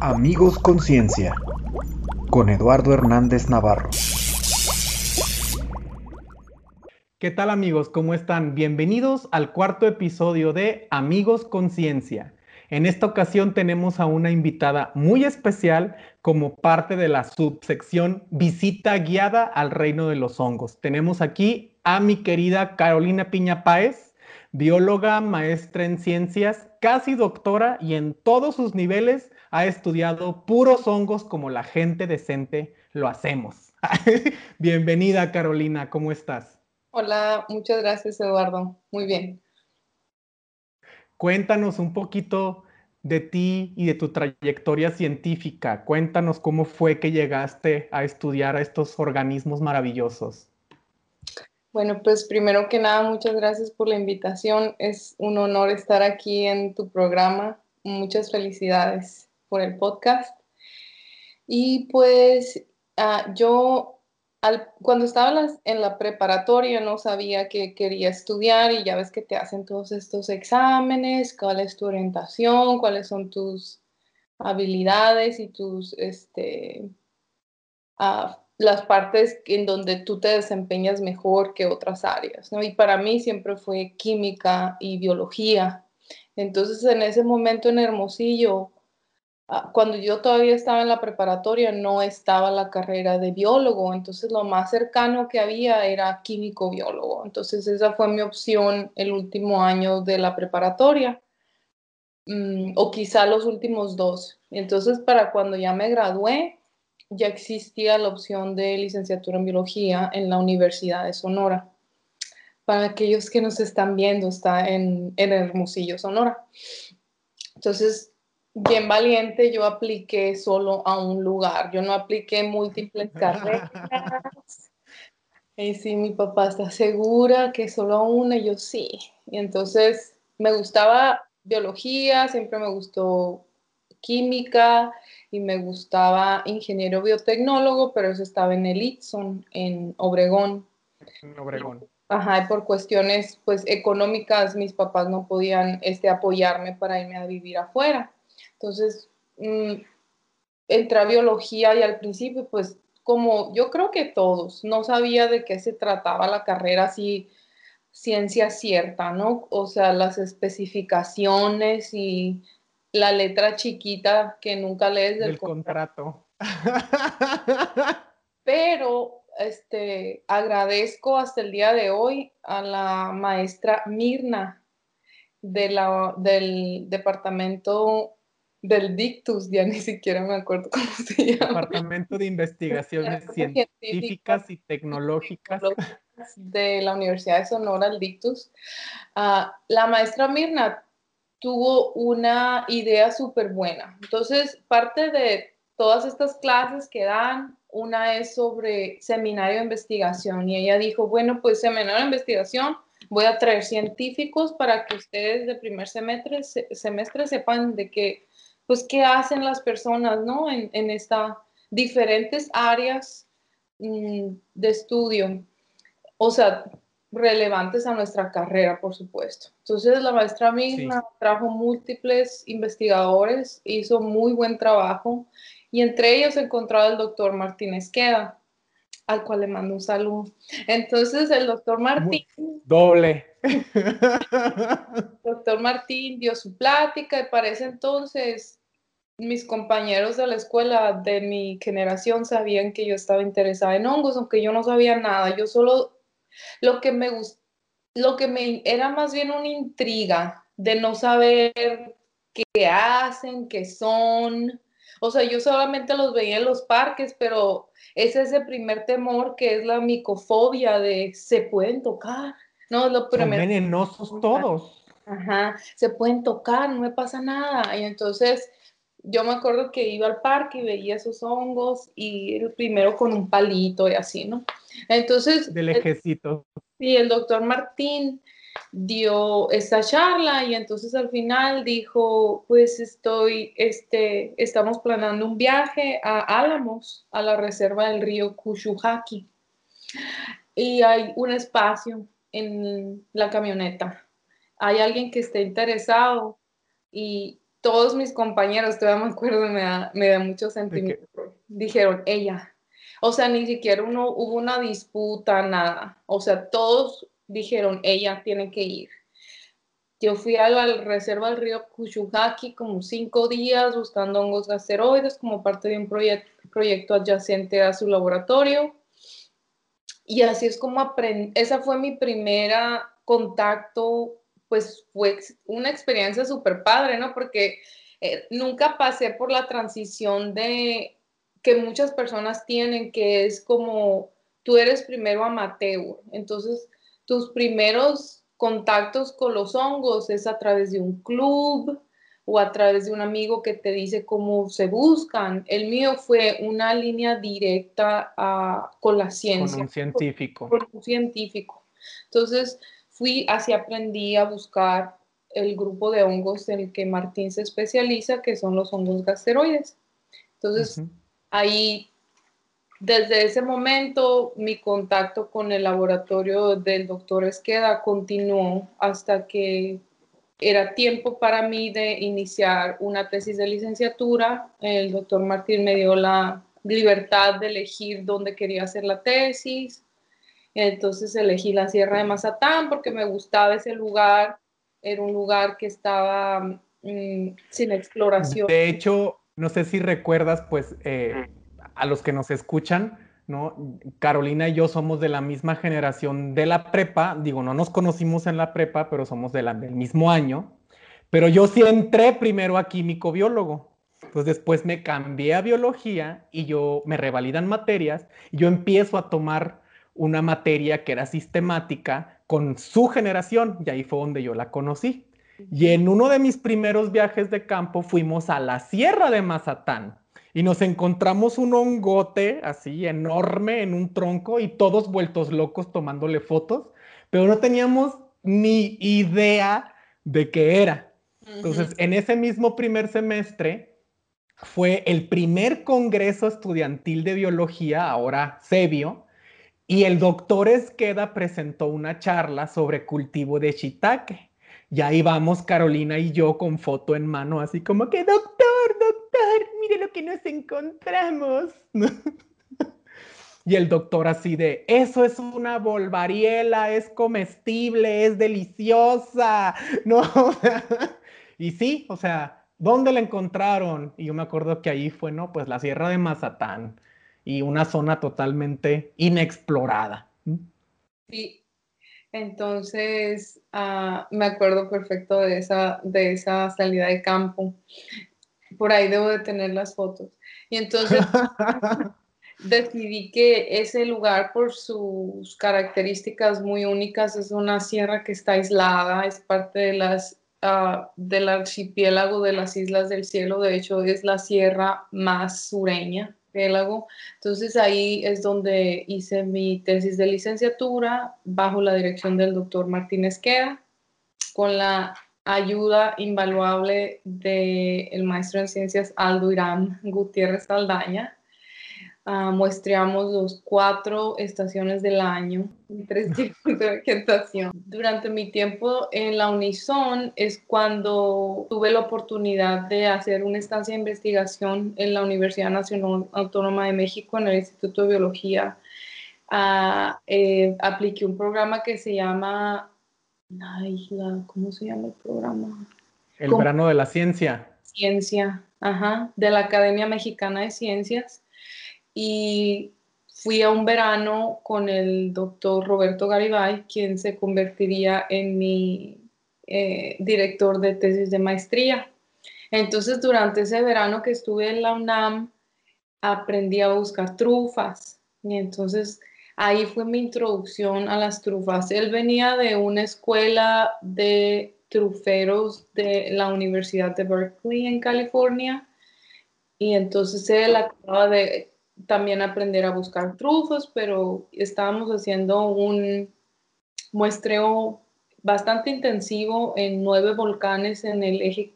Amigos Conciencia con Eduardo Hernández Navarro. ¿Qué tal amigos? ¿Cómo están? Bienvenidos al cuarto episodio de Amigos Conciencia. En esta ocasión tenemos a una invitada muy especial como parte de la subsección Visita Guiada al Reino de los Hongos. Tenemos aquí a mi querida Carolina Piña Páez, bióloga, maestra en ciencias, casi doctora y en todos sus niveles ha estudiado puros hongos como la gente decente lo hacemos. Bienvenida Carolina, ¿cómo estás? Hola, muchas gracias Eduardo. Muy bien. Cuéntanos un poquito de ti y de tu trayectoria científica. Cuéntanos cómo fue que llegaste a estudiar a estos organismos maravillosos. Bueno, pues primero que nada, muchas gracias por la invitación. Es un honor estar aquí en tu programa. Muchas felicidades por el podcast. Y pues uh, yo cuando estaba en la preparatoria no sabía que quería estudiar y ya ves que te hacen todos estos exámenes, cuál es tu orientación, cuáles son tus habilidades y tus, este, uh, las partes en donde tú te desempeñas mejor que otras áreas, ¿no? Y para mí siempre fue química y biología. Entonces en ese momento en Hermosillo Ah, cuando yo todavía estaba en la preparatoria no estaba la carrera de biólogo, entonces lo más cercano que había era químico biólogo. Entonces esa fue mi opción el último año de la preparatoria mm, o quizá los últimos dos. Entonces para cuando ya me gradué ya existía la opción de licenciatura en biología en la Universidad de Sonora. Para aquellos que nos están viendo, está en, en Hermosillo, Sonora. Entonces, bien valiente, yo apliqué solo a un lugar, yo no apliqué múltiples carreras. Y si mi papá está segura que solo a una, yo sí. Y entonces me gustaba biología, siempre me gustó química y me gustaba ingeniero biotecnólogo, pero eso estaba en el Itson, en Obregón. En Obregón. Ajá, y por cuestiones pues económicas mis papás no podían este, apoyarme para irme a vivir afuera. Entonces, mm, entré a biología y al principio, pues como yo creo que todos, no sabía de qué se trataba la carrera así, ciencia cierta, ¿no? O sea, las especificaciones y la letra chiquita que nunca lees del, contrato. Pero este, agradezco hasta el día de hoy a la maestra Mirna de la, del departamento del Dictus, ya ni siquiera me acuerdo cómo se llama. Departamento de Investigaciones Científicas y Tecnológicas de la Universidad de Sonora, el Dictus. Ah, la maestra Mirna tuvo una idea súper buena. Entonces, parte de todas estas clases que dan, una es sobre seminario de investigación y ella dijo, bueno, pues seminario de investigación, voy a traer científicos para que ustedes de primer semestre, semestre sepan de qué pues, qué hacen las personas, ¿no? En, en estas diferentes áreas mm, de estudio, o sea, relevantes a nuestra carrera, por supuesto. Entonces, la maestra misma trajo múltiples investigadores, hizo muy buen trabajo, y entre ellos encontraba el doctor Martínez Queda, al cual le mando un saludo. Entonces, el doctor Martín... Doble. doctor Martín dio su plática y para ese entonces mis compañeros de la escuela de mi generación sabían que yo estaba interesada en hongos, aunque yo no sabía nada. Yo solo, lo que me lo que me era más bien una intriga de no saber qué hacen, qué son. O sea, yo solamente los veía en los parques, pero es ese primer temor que es la micofobia de se pueden tocar. No, lo primero. Son venenosos todos. Ajá, se pueden tocar, no me pasa nada. Y entonces yo me acuerdo que iba al parque y veía esos hongos y el primero con un palito y así, ¿no? Entonces... Del ejército. Sí, el doctor Martín dio esta charla y entonces al final dijo, pues estoy, este, estamos planeando un viaje a Álamos, a la reserva del río Kushuhaki. Y hay un espacio en la camioneta. Hay alguien que esté interesado y todos mis compañeros, todavía me acuerdo, me da, me da mucho sentimiento. Dijeron, ella. O sea, ni siquiera uno, hubo una disputa, nada. O sea, todos dijeron, ella tiene que ir. Yo fui a la reserva del río Kushugaki como cinco días buscando hongos gasteroides como parte de un proyecto adyacente a su laboratorio. Y así es como aprendí. Esa fue mi primera contacto, pues fue una experiencia súper padre, ¿no? Porque eh, nunca pasé por la transición de que muchas personas tienen, que es como tú eres primero amateur. Entonces, tus primeros contactos con los hongos es a través de un club o a través de un amigo que te dice cómo se buscan. El mío fue una línea directa con la ciencia. Con un científico. Con, un científico. Entonces fui, así aprendí a buscar el grupo de hongos en el que Martín se especializa, que son los hongos gasteroides. Entonces, ahí desde ese momento, mi contacto con el laboratorio del doctor Esqueda continuó hasta que era tiempo para mí de iniciar una tesis de licenciatura. El doctor Martín me dio la libertad de elegir dónde quería hacer la tesis. Entonces elegí la Sierra de Mazatán porque me gustaba ese lugar. Era un lugar que estaba mm, sin exploración. De hecho, no sé si recuerdas, pues eh, a los que nos escuchan, ¿no? Carolina y yo somos de la misma generación de la prepa, digo, no nos conocimos en la prepa, pero somos del mismo año, pero yo sí entré primero a químico biólogo. Pues después me cambié a biología y yo me revalidan materias y yo empiezo a tomar una materia que era sistemática con su generación y ahí fue donde yo la conocí. Y en uno de mis primeros viajes de campo fuimos a la Sierra de Mazatán y nos encontramos un hongote así enorme en un tronco y todos vueltos locos tomándole fotos, pero no teníamos ni idea de qué era. Entonces, en ese mismo primer semestre fue el primer congreso estudiantil de biología, ahora Sebio, y el doctor Esqueda presentó una charla sobre cultivo de shiitake. Y ahí vamos Carolina y yo con foto en mano, así como que, doctor, doctor, mire lo que nos encontramos. y el doctor así de, eso es una volvariela, es comestible, es deliciosa, ¿no? y sí, o sea, ¿dónde la encontraron? Y yo me acuerdo que ahí fue, ¿no? Pues la Sierra de Mazatán y una zona totalmente inexplorada. Sí, entonces, ah, me acuerdo perfecto de esa, de esa salida de campo. Por ahí debo de tener las fotos. Y entonces decidí que ese lugar, por sus características muy únicas, es una sierra que está aislada, es parte de las, ah, del archipiélago de las Islas del Cielo. De hecho, es la sierra más sureña entonces ahí es donde hice mi tesis de licenciatura bajo la dirección del doctor Martínez Queda, con la ayuda invaluable del maestro en ciencias Aldo Irán Gutiérrez Aldaña. Uh, muestreamos los cuatro estaciones del año, tres tipos de vegetación. Durante mi tiempo en la Unison es cuando tuve la oportunidad de hacer una estancia de investigación en la Universidad Nacional Autónoma de México, en el Instituto de Biología. Uh, eh, apliqué un programa que se llama, ay, ¿cómo se llama el programa? El verano de la ciencia. Ciencia, ajá, de la Academia Mexicana de Ciencias y fui a un verano con el doctor Roberto Garibay, quien se convertiría en mi eh, director de tesis de maestría. Entonces, durante ese verano que estuve en la UNAM, aprendí a buscar trufas. Y entonces ahí fue mi introducción a las trufas. Él venía de una escuela de truferos de la Universidad de Berkeley en California. Y entonces él acaba de también aprender a buscar trufos, pero estábamos haciendo un muestreo bastante intensivo en nueve volcanes en el eje,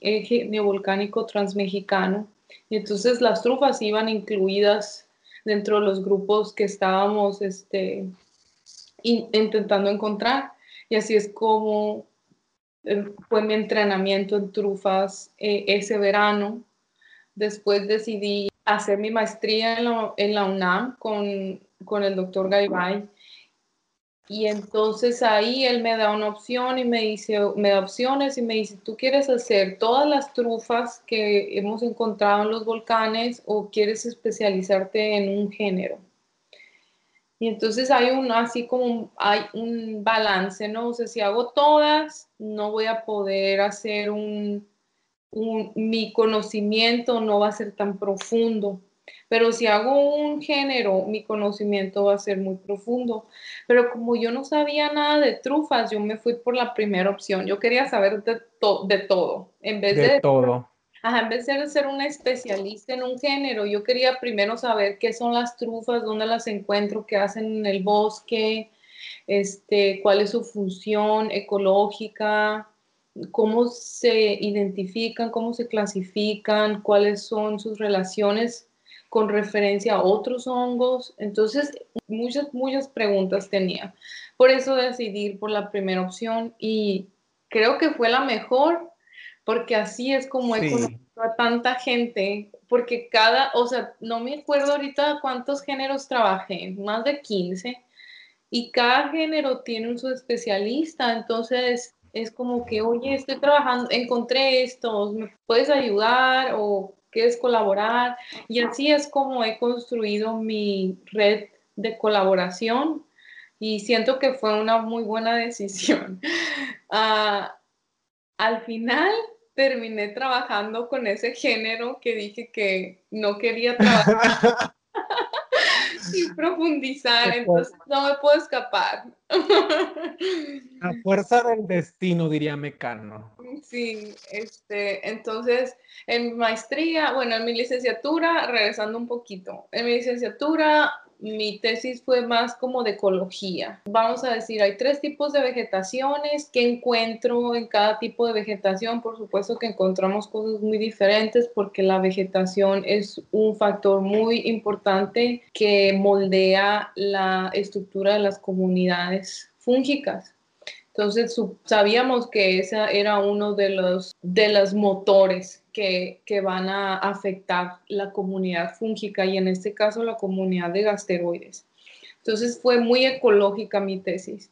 eje neovolcánico transmexicano. Y entonces las trufas iban incluidas dentro de los grupos que estábamos este, intentando encontrar. Y así es como eh, fue mi entrenamiento en trufas eh, ese verano. Después decidí hacer mi maestría en la, UNAM con, con, el doctor Gaibay. Y entonces ahí él me da una opción y me dice, me da opciones y me dice, ¿tú quieres hacer todas las trufas que hemos encontrado en los volcanes o quieres especializarte en un género? Y entonces hay un, así como hay un balance, ¿no? O si hago todas, no voy a poder hacer un, un, mi conocimiento no va a ser tan profundo. Pero si hago un género, mi conocimiento va a ser muy profundo. Pero como yo no sabía nada de trufas, yo me fui por la primera opción. Yo quería saber de, de todo. En vez de, de todo. Ajá, en vez de ser una especialista en un género, yo quería primero saber qué son las trufas, dónde las encuentro, qué hacen en el bosque, este, cuál es su función ecológica, cómo se identifican, cómo se clasifican, cuáles son sus relaciones con referencia a otros hongos. Entonces, muchas, muchas preguntas tenía. Por eso decidí por la primera opción y creo que fue la mejor porque así es como he conocido a tanta gente, porque cada, o sea, no me acuerdo ahorita cuántos géneros trabajé, más de 15, y cada género tiene su especialista, entonces es como que, oye, estoy trabajando, encontré esto, ¿me puedes ayudar o quieres colaborar? Y así es como he construido mi red de colaboración y siento que fue una muy buena decisión. Uh, al final terminé trabajando con ese género que dije que no quería trabajar y profundizar, entonces no me puedo escapar. La fuerza del destino, diría Mecano. Sí, este, entonces en mi maestría, bueno, en mi licenciatura, regresando un poquito, en mi licenciatura mi tesis fue más como de ecología. Vamos a decir, hay tres tipos de vegetaciones que encuentro en cada tipo de vegetación. Por supuesto que encontramos cosas muy diferentes porque la vegetación es un factor muy importante que moldea la estructura de las comunidades fúngicas. Entonces sabíamos que ese era uno de los, de los motores que, que, van a afectar la comunidad fúngica y en este caso la comunidad de gasteroides. Entonces fue muy ecológica mi tesis.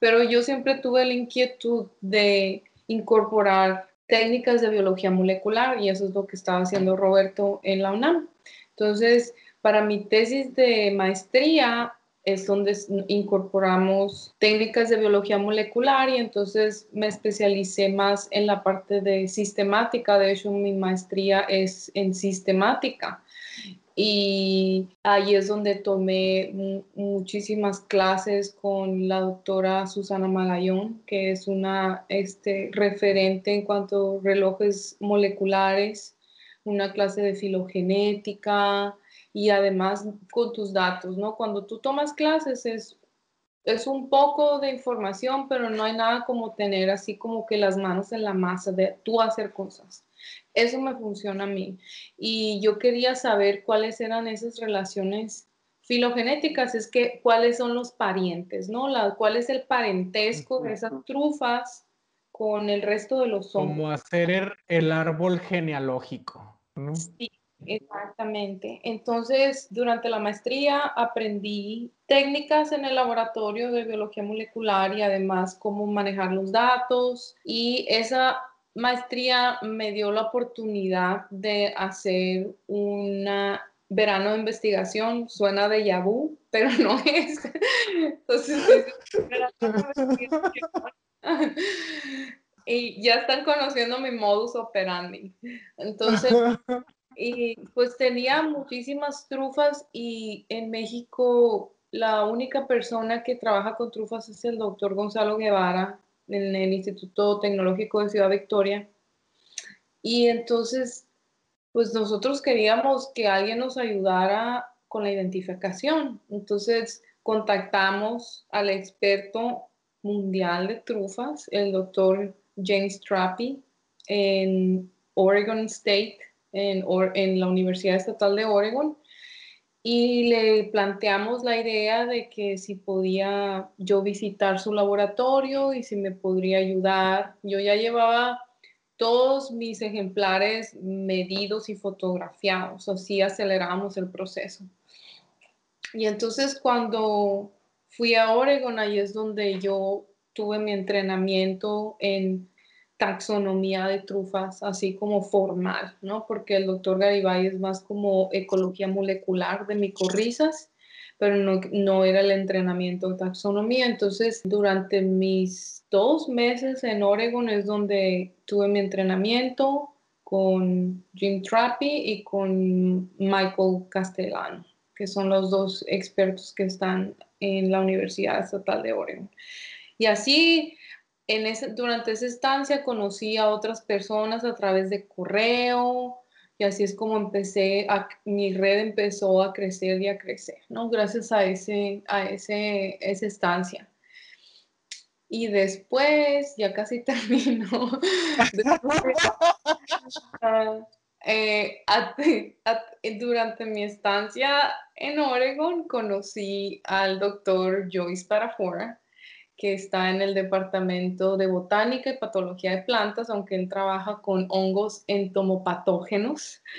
Pero yo siempre tuve la inquietud de incorporar técnicas de biología molecular y eso es lo que estaba haciendo Roberto en la UNAM. Entonces, para mi tesis de maestría es donde incorporamos técnicas de biología molecular y entonces me especialicé más en la parte de sistemática. De hecho, mi maestría es en sistemática. Y ahí es donde tomé muchísimas clases con la doctora Susana Magallón, que es una este, referente en cuanto a relojes moleculares, una clase de filogenética, y además con tus datos, ¿no? Cuando tú tomas clases es, es un poco de información, pero no hay nada como tener así como que las manos en la masa de tú hacer cosas. Eso me funciona a mí. Y yo quería saber cuáles eran esas relaciones filogenéticas, es que cuáles son los parientes, ¿no? La, ¿Cuál es el parentesco de esas trufas con el resto de los hongos? Como hacer el, el árbol genealógico. ¿no? Sí, Exactamente. Entonces, durante la maestría aprendí técnicas en el laboratorio de biología molecular y además cómo manejar los datos. Y esa maestría me dio la oportunidad de hacer un verano de investigación. Suena de Yahoo, pero no es. Entonces, y ya están conociendo mi modus operandi. Entonces, y pues tenía muchísimas trufas y en México la única persona que trabaja con trufas es el doctor Gonzalo Guevara en el Instituto Tecnológico de Ciudad Victoria. Y entonces, pues nosotros queríamos que alguien nos ayudara con la identificación. Entonces contactamos al experto mundial de trufas, el doctor James Trappy, en Oregon State en, la Universidad Estatal de Oregon. y le planteamos la idea de que si podía yo visitar su laboratorio y si me podría ayudar. Yo ya llevaba todos mis ejemplares medidos y fotografiados, así aceleramos el proceso. Y entonces cuando fui a Oregon, ahí es donde yo tuve mi entrenamiento en taxonomía de trufas, así como formal, ¿no? Porque el doctor Garibay es más como ecología molecular de micorrizas, pero no, no era el entrenamiento de taxonomía. Entonces, durante mis dos meses en Oregon es donde tuve mi entrenamiento con Jim Trappy y con Michael Castellano, que son los dos expertos que están en la Universidad Estatal de Oregon. Y así en ese, durante esa estancia conocí a otras personas a través de correo y así es como empecé, mi red empezó a crecer y a crecer, ¿no? Gracias a, ese, a ese, esa estancia. Y después, ya casi termino, eh, durante mi estancia en Oregon conocí al doctor Joyce Parafora, que está en el Departamento de Botánica y Patología de Plantas, aunque él trabaja con hongos entomopatógenos.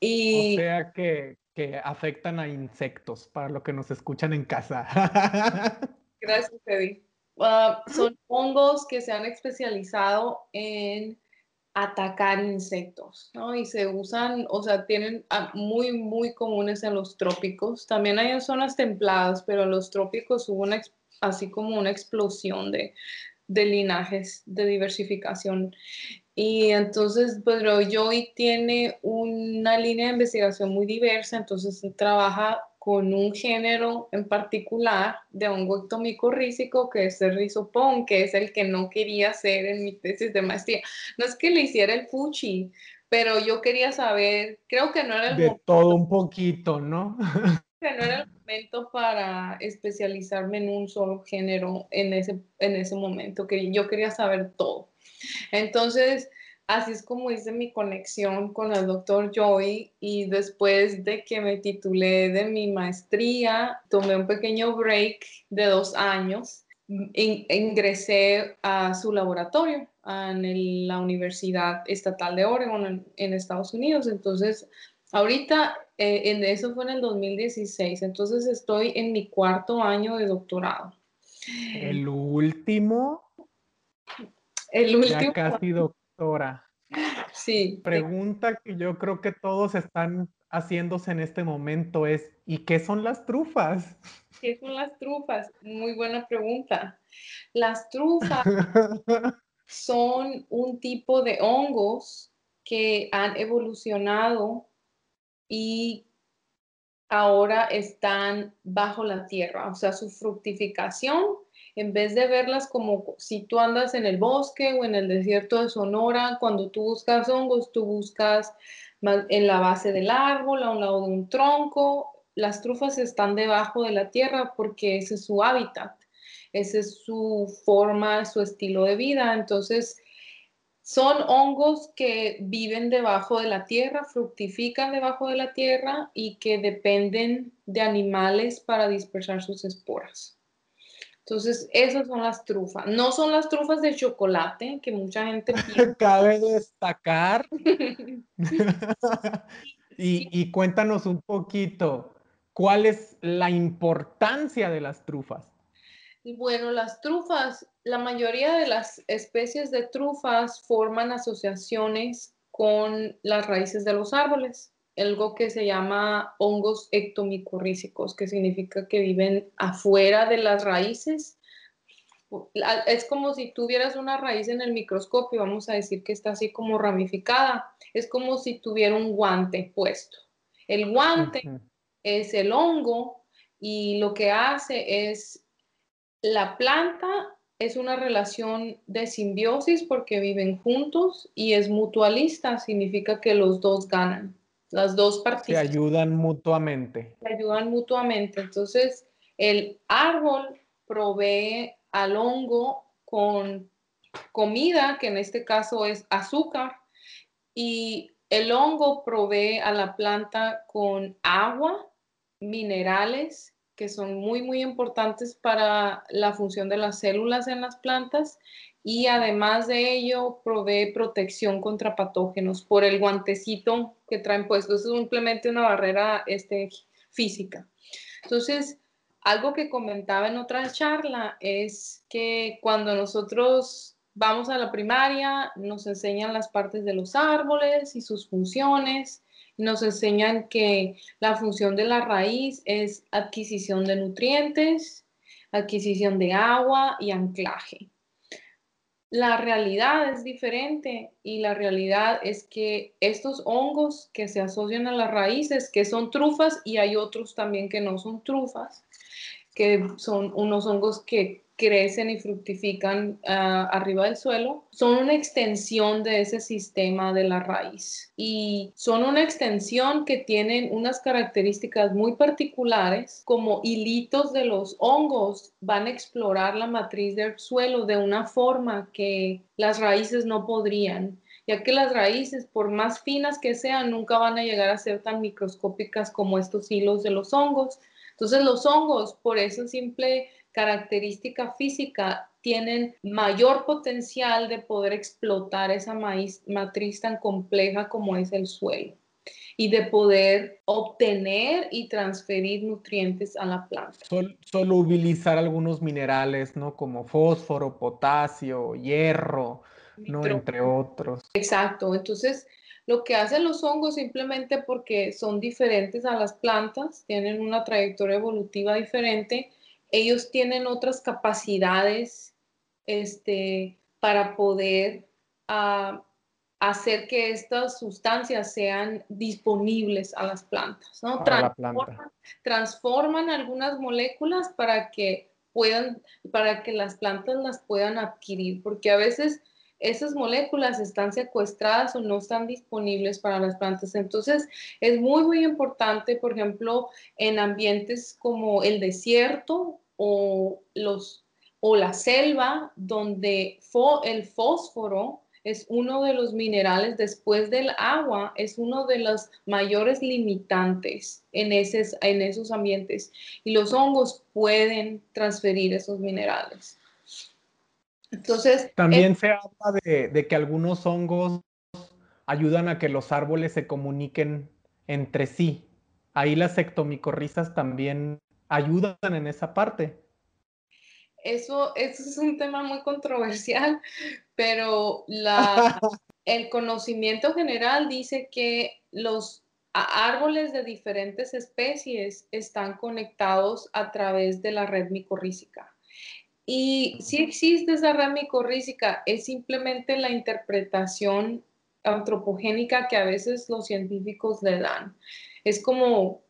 Y... O sea que, que afectan a insectos, para lo que nos escuchan en casa. Gracias, Eddie. Ah, son hongos que se han especializado en atacar insectos, ¿no? Y se usan, o sea, tienen ah, muy, muy comunes en los trópicos. También hay en zonas templadas, pero en los trópicos hubo una así como una explosión de, linajes, de diversificación. Y entonces, pues Joey tiene una línea de investigación muy diversa, entonces trabaja con un género en particular de hongo ectomicorrícico, que es el rizopón, que es el que no quería hacer en mi tesis de maestría. No es que le hiciera el fuchi, pero yo quería saber, creo que no era el... De todo un poquito, ¿no? que no era el momento para especializarme en un solo género en ese, en ese momento, que yo quería saber todo. Entonces, así es como hice mi conexión con el doctor Joy y después de que me titulé de mi maestría, tomé un pequeño break de dos años, ingresé a su laboratorio en la Universidad Estatal de Oregon en, en Estados Unidos. Entonces, ahorita eh, en eso fue en el 2016, entonces estoy en mi cuarto año de doctorado. El último. El último. Ya casi doctora. Sí. Pregunta que yo creo que todos están haciéndose en este momento es, ¿y qué son las trufas? ¿Qué son las trufas? Muy buena pregunta. Las trufas son un tipo de hongos que han evolucionado y ahora están bajo la tierra, o sea, su fructificación, en vez de verlas como si tú andas en el bosque o en el desierto de Sonora, cuando tú buscas hongos, tú buscas en la base del árbol, a un lado de un tronco, las trufas están debajo de la tierra porque ese es su hábitat, esa es su forma, su estilo de vida, entonces son hongos que viven debajo de la tierra, fructifican debajo de la tierra y que dependen de animales para dispersar sus esporas. Entonces, esas son las trufas. No son las trufas de chocolate que mucha gente Cabe destacar. y, y cuéntanos un poquito, ¿cuál es la importancia de las trufas? Bueno, las trufas, la mayoría de las especies de trufas forman asociaciones con las raíces de los árboles, algo que se llama hongos ectomicorrícicos, que significa que viven afuera de las raíces. Es como si tuvieras una raíz en el microscopio, vamos a decir que está así como ramificada. Es como si tuviera un guante puesto. El guante es el hongo y lo que hace es la planta es una relación de simbiosis porque viven juntos y es mutualista, significa que los dos ganan, las dos partes. Se ayudan mutuamente. Se ayudan mutuamente. Entonces, el árbol provee al hongo con comida, que en este caso es azúcar, y el hongo provee a la planta con agua minerales que son muy, muy importantes para la función de las células en las plantas y además de ello provee protección contra patógenos por el guantecito que traen puesto. Es simplemente una barrera este, física. Entonces, algo que comentaba en otra charla es que cuando nosotros vamos a la primaria, nos enseñan las partes de los árboles y sus funciones nos enseñan que la función de la raíz es adquisición de nutrientes, adquisición de agua y anclaje. La realidad es diferente y la realidad es que estos hongos que se asocian a las raíces, que son trufas y hay otros también que no son trufas, que son unos hongos que crecen y fructifican ah, arriba del suelo, son una extensión de ese sistema de la raíz y son una extensión que tienen unas características muy particulares como hilitos de los hongos van a explorar la matriz del suelo de una forma que las raíces no podrían ya que las raíces, por más finas que sean, nunca van a llegar a ser tan microscópicas como estos hilos de los hongos. Entonces los hongos, por esa simple característica física, tienen mayor potencial de poder explotar esa matriz tan compleja como es el suelo y de poder obtener y transferir nutrientes a la planta. solubilizar algunos minerales, ¿no? Como fósforo, potasio, hierro, ¿no? Entre otros. Exacto. Entonces, lo que hacen los hongos simplemente porque son diferentes a las plantas, tienen una trayectoria evolutiva diferente, ellos tienen otras capacidades este, para poder ah, hacer que estas sustancias sean disponibles a las plantas, ¿no? Transforman, transforman, algunas moléculas para que puedan, para que las plantas las puedan adquirir, porque a veces esas moléculas están secuestradas o no están disponibles para las plantas. Entonces, es muy, muy importante, por ejemplo, en ambientes como el desierto o, los, o la selva, donde el fósforo es uno de los minerales después del agua, es uno de los mayores limitantes en, en esos ambientes. Y los hongos pueden transferir esos minerales. Entonces. También se habla de, que algunos hongos ayudan a que los árboles se comuniquen entre sí. Ahí las ectomicorrizas también ayudan en esa parte. Eso, eso es un tema muy controversial, pero la, el conocimiento general dice que los árboles de diferentes especies están conectados a través de la red micorrícica. Y si existe esa red micorrícica, es simplemente la interpretación antropogénica que a veces los científicos le dan. Es como,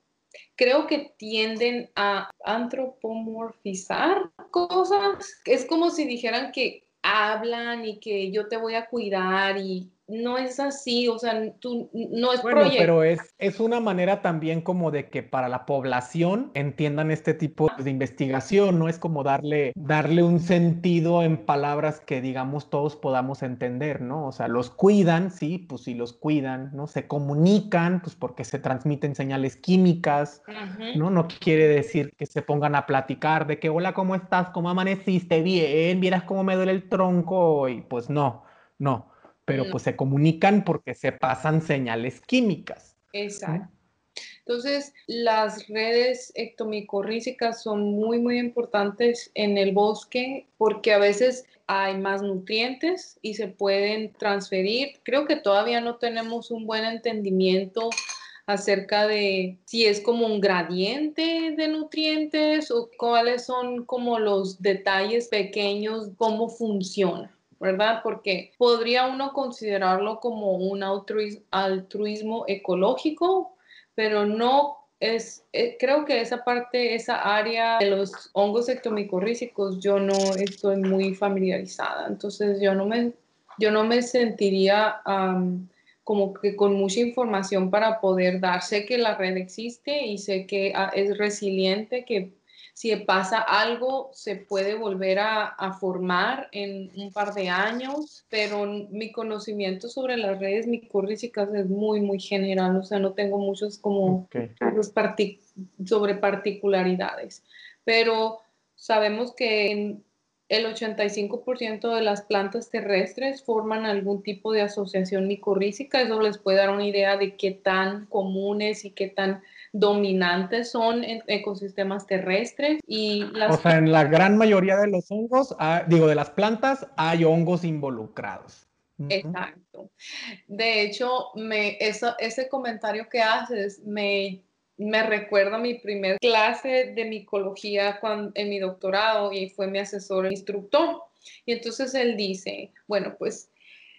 creo que tienden a antropomorfizar cosas. Es como si dijeran que hablan y que yo te voy a cuidar y no es así, o sea, tú no es bueno, pero es, es una manera también como de que para la población entiendan este tipo de investigación, no es como darle, darle un sentido en palabras que digamos todos podamos entender, ¿no? O sea, los cuidan, sí, pues sí los cuidan, ¿no? Se comunican, pues porque se transmiten señales químicas, ¿no? No quiere decir que se pongan a platicar de que, hola, ¿cómo estás? ¿Cómo amaneciste? Bien, vieras cómo me duele el tronco y pues no, no pero pues se comunican porque se pasan señales químicas. Exacto. Entonces, las redes ectomicorrícicas son muy, muy importantes en el bosque porque a veces hay más nutrientes y se pueden transferir. Creo que todavía no tenemos un buen entendimiento acerca de si es como un gradiente de nutrientes o cuáles son como los detalles pequeños, cómo funciona. ¿Verdad? Porque podría uno considerarlo como un altruismo, ecológico, pero no es, eh, creo que esa parte, esa área de los hongos ectomicorrícicos, yo no estoy muy familiarizada, entonces yo no me, yo no me sentiría como que con mucha información para poder dar. Sé que la red existe y sé que ah, es resiliente, que si pasa algo, se puede volver a, formar en un par de años, pero mi conocimiento sobre las redes micórricas es muy, muy general, o sea, no tengo muchos como sobre particularidades, pero sabemos que el 85% de las plantas terrestres forman algún tipo de asociación micorrícica. Eso les puede dar una idea de qué tan comunes y qué tan dominantes son en ecosistemas terrestres y O sea, en la gran mayoría de los hongos, ah, digo, de las plantas, hay hongos involucrados. Exacto. De hecho, me, eso, ese comentario que haces me, me recuerda a mi primer clase de micología cuando, en mi doctorado y fue mi asesor instructor. Y entonces él dice, bueno, pues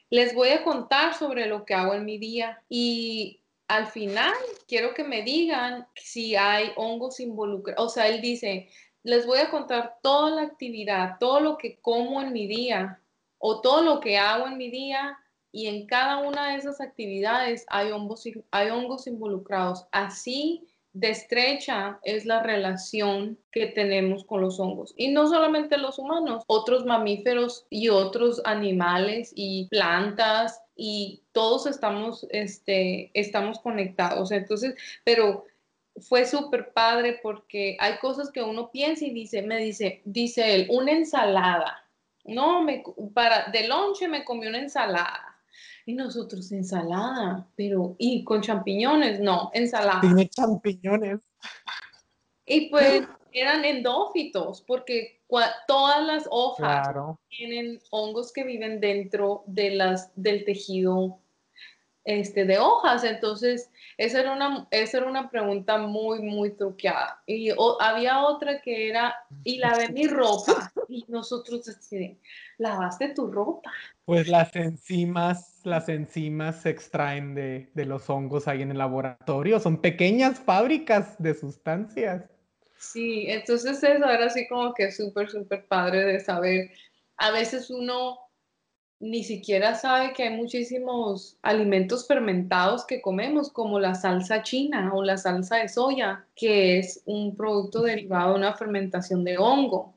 les voy a contar sobre lo que hago en mi día y al final quiero que me digan si hay hongos involucrados. O sea, él dice, les voy a contar toda la actividad, todo lo que como en mi día o todo lo que hago en mi día y en cada una de esas actividades hay hongos, hay hongos involucrados. Así de estrecha es la relación que tenemos con los hongos. Y no solamente los humanos, otros mamíferos y otros animales y plantas y todos estamos, este, estamos conectados. Entonces, pero fue súper padre porque hay cosas que uno piensa y dice, me dice, dice él, una ensalada. No, me, para, de lonche me comí una ensalada y nosotros, ensalada, pero, ¿y con champiñones? No, ensalada. Tiene champiñones. Y pues eran endófitos, porque todas las hojas tienen hongos que viven dentro de las, del tejido este, de hojas. Entonces, esa era, una, esa era una pregunta muy, muy truqueada. Y había otra que era, y lavé mi ropa. Y nosotros decidimos, lavaste tu ropa. Pues las enzimas, las enzimas se extraen de, de los hongos ahí en el laboratorio. Son pequeñas fábricas de sustancias. Sí, entonces eso era así como que súper, súper padre de saber. A veces uno ni siquiera sabe que hay muchísimos alimentos fermentados que comemos, como la salsa china o la salsa de soya, que es un producto derivado de una fermentación de hongo.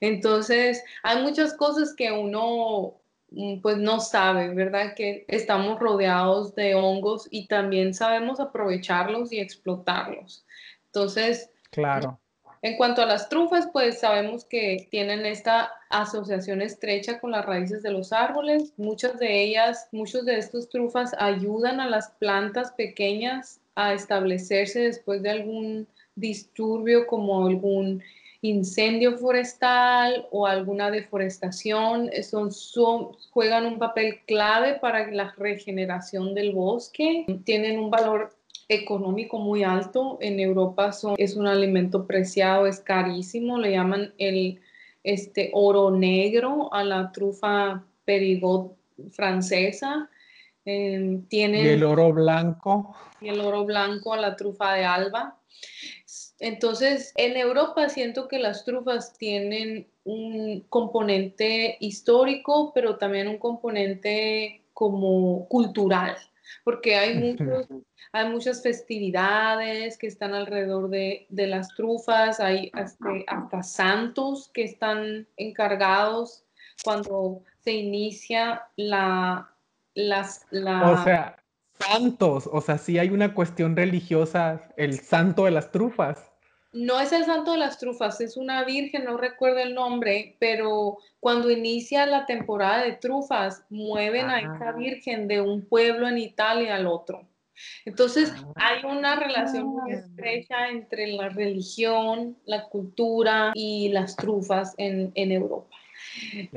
Entonces, hay muchas cosas que uno mm, pues no sabe, ¿verdad? Que estamos rodeados de hongos y también sabemos aprovecharlos y explotarlos. Entonces, claro. En cuanto a las trufas, pues sabemos que tienen esta asociación estrecha con las raíces de los árboles. Muchas de ellas, muchos de estos trufas ayudan a las plantas pequeñas a establecerse después de algún disturbio como algún incendio forestal o alguna deforestación. Son, juegan un papel clave para la regeneración del bosque. Tienen un valor económico muy alto. En Europa es un alimento preciado, es carísimo. Le llaman el este, oro negro a la trufa perigot francesa. Eh, tiene, y el oro blanco. Y el oro blanco a la trufa de alba. Entonces, en Europa siento que las trufas tienen un componente histórico, pero también un componente como cultural porque hay, muchos, hay muchas festividades que están alrededor de, las trufas, hay hasta, santos que están encargados cuando se inicia la, las, la... O sea, santos, o sea, sí hay una cuestión religiosa, el santo de las trufas. No es el santo de las trufas, es una virgen, no recuerdo el nombre, pero cuando inicia la temporada de trufas, mueven a esa virgen de un pueblo en Italia al otro. Entonces, ah. hay una relación muy estrecha entre la religión, la cultura y las trufas en, Europa.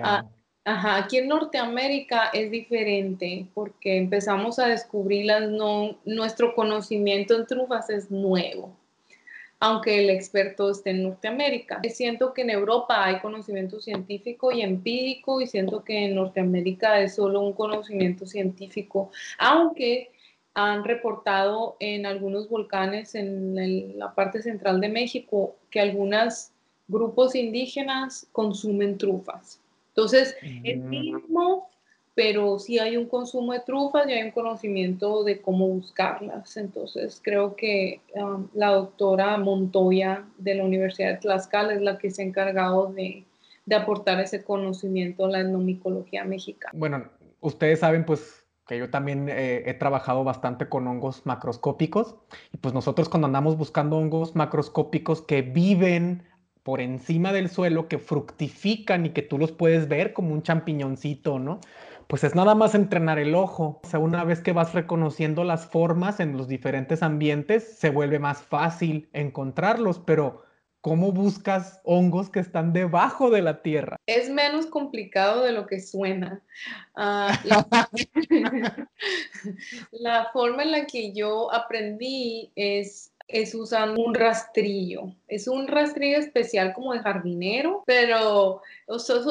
Ah, ajá, aquí en Norteamérica es diferente porque empezamos a descubrirlas, no, nuestro conocimiento en trufas es nuevo aunque el experto esté en Norteamérica. Siento que en Europa hay conocimiento científico y empírico y siento que en Norteamérica es solo un conocimiento científico, aunque han reportado en algunos volcanes en la parte central de México que algunos grupos indígenas consumen trufas. Entonces, el mm. mismo pero sí hay un consumo de trufas y hay un conocimiento de cómo buscarlas. Entonces creo que um, la doctora Montoya de la Universidad de Tlaxcala es la que se ha encargado de, de aportar ese conocimiento a la etnomicología mexicana. Bueno, ustedes saben pues que yo también eh, he trabajado bastante con hongos macroscópicos y pues nosotros cuando andamos buscando hongos macroscópicos que viven por encima del suelo, que fructifican y que tú los puedes ver como un champiñoncito, ¿no? Pues es nada más entrenar el ojo. O sea, una vez que vas reconociendo las formas en los diferentes ambientes, se vuelve más fácil encontrarlos, pero ¿Cómo buscas hongos que están debajo de la tierra? Es menos complicado de lo que suena. Ah, la, forma en la que yo aprendí es es usando un rastrillo. Es un rastrillo especial como de jardinero, pero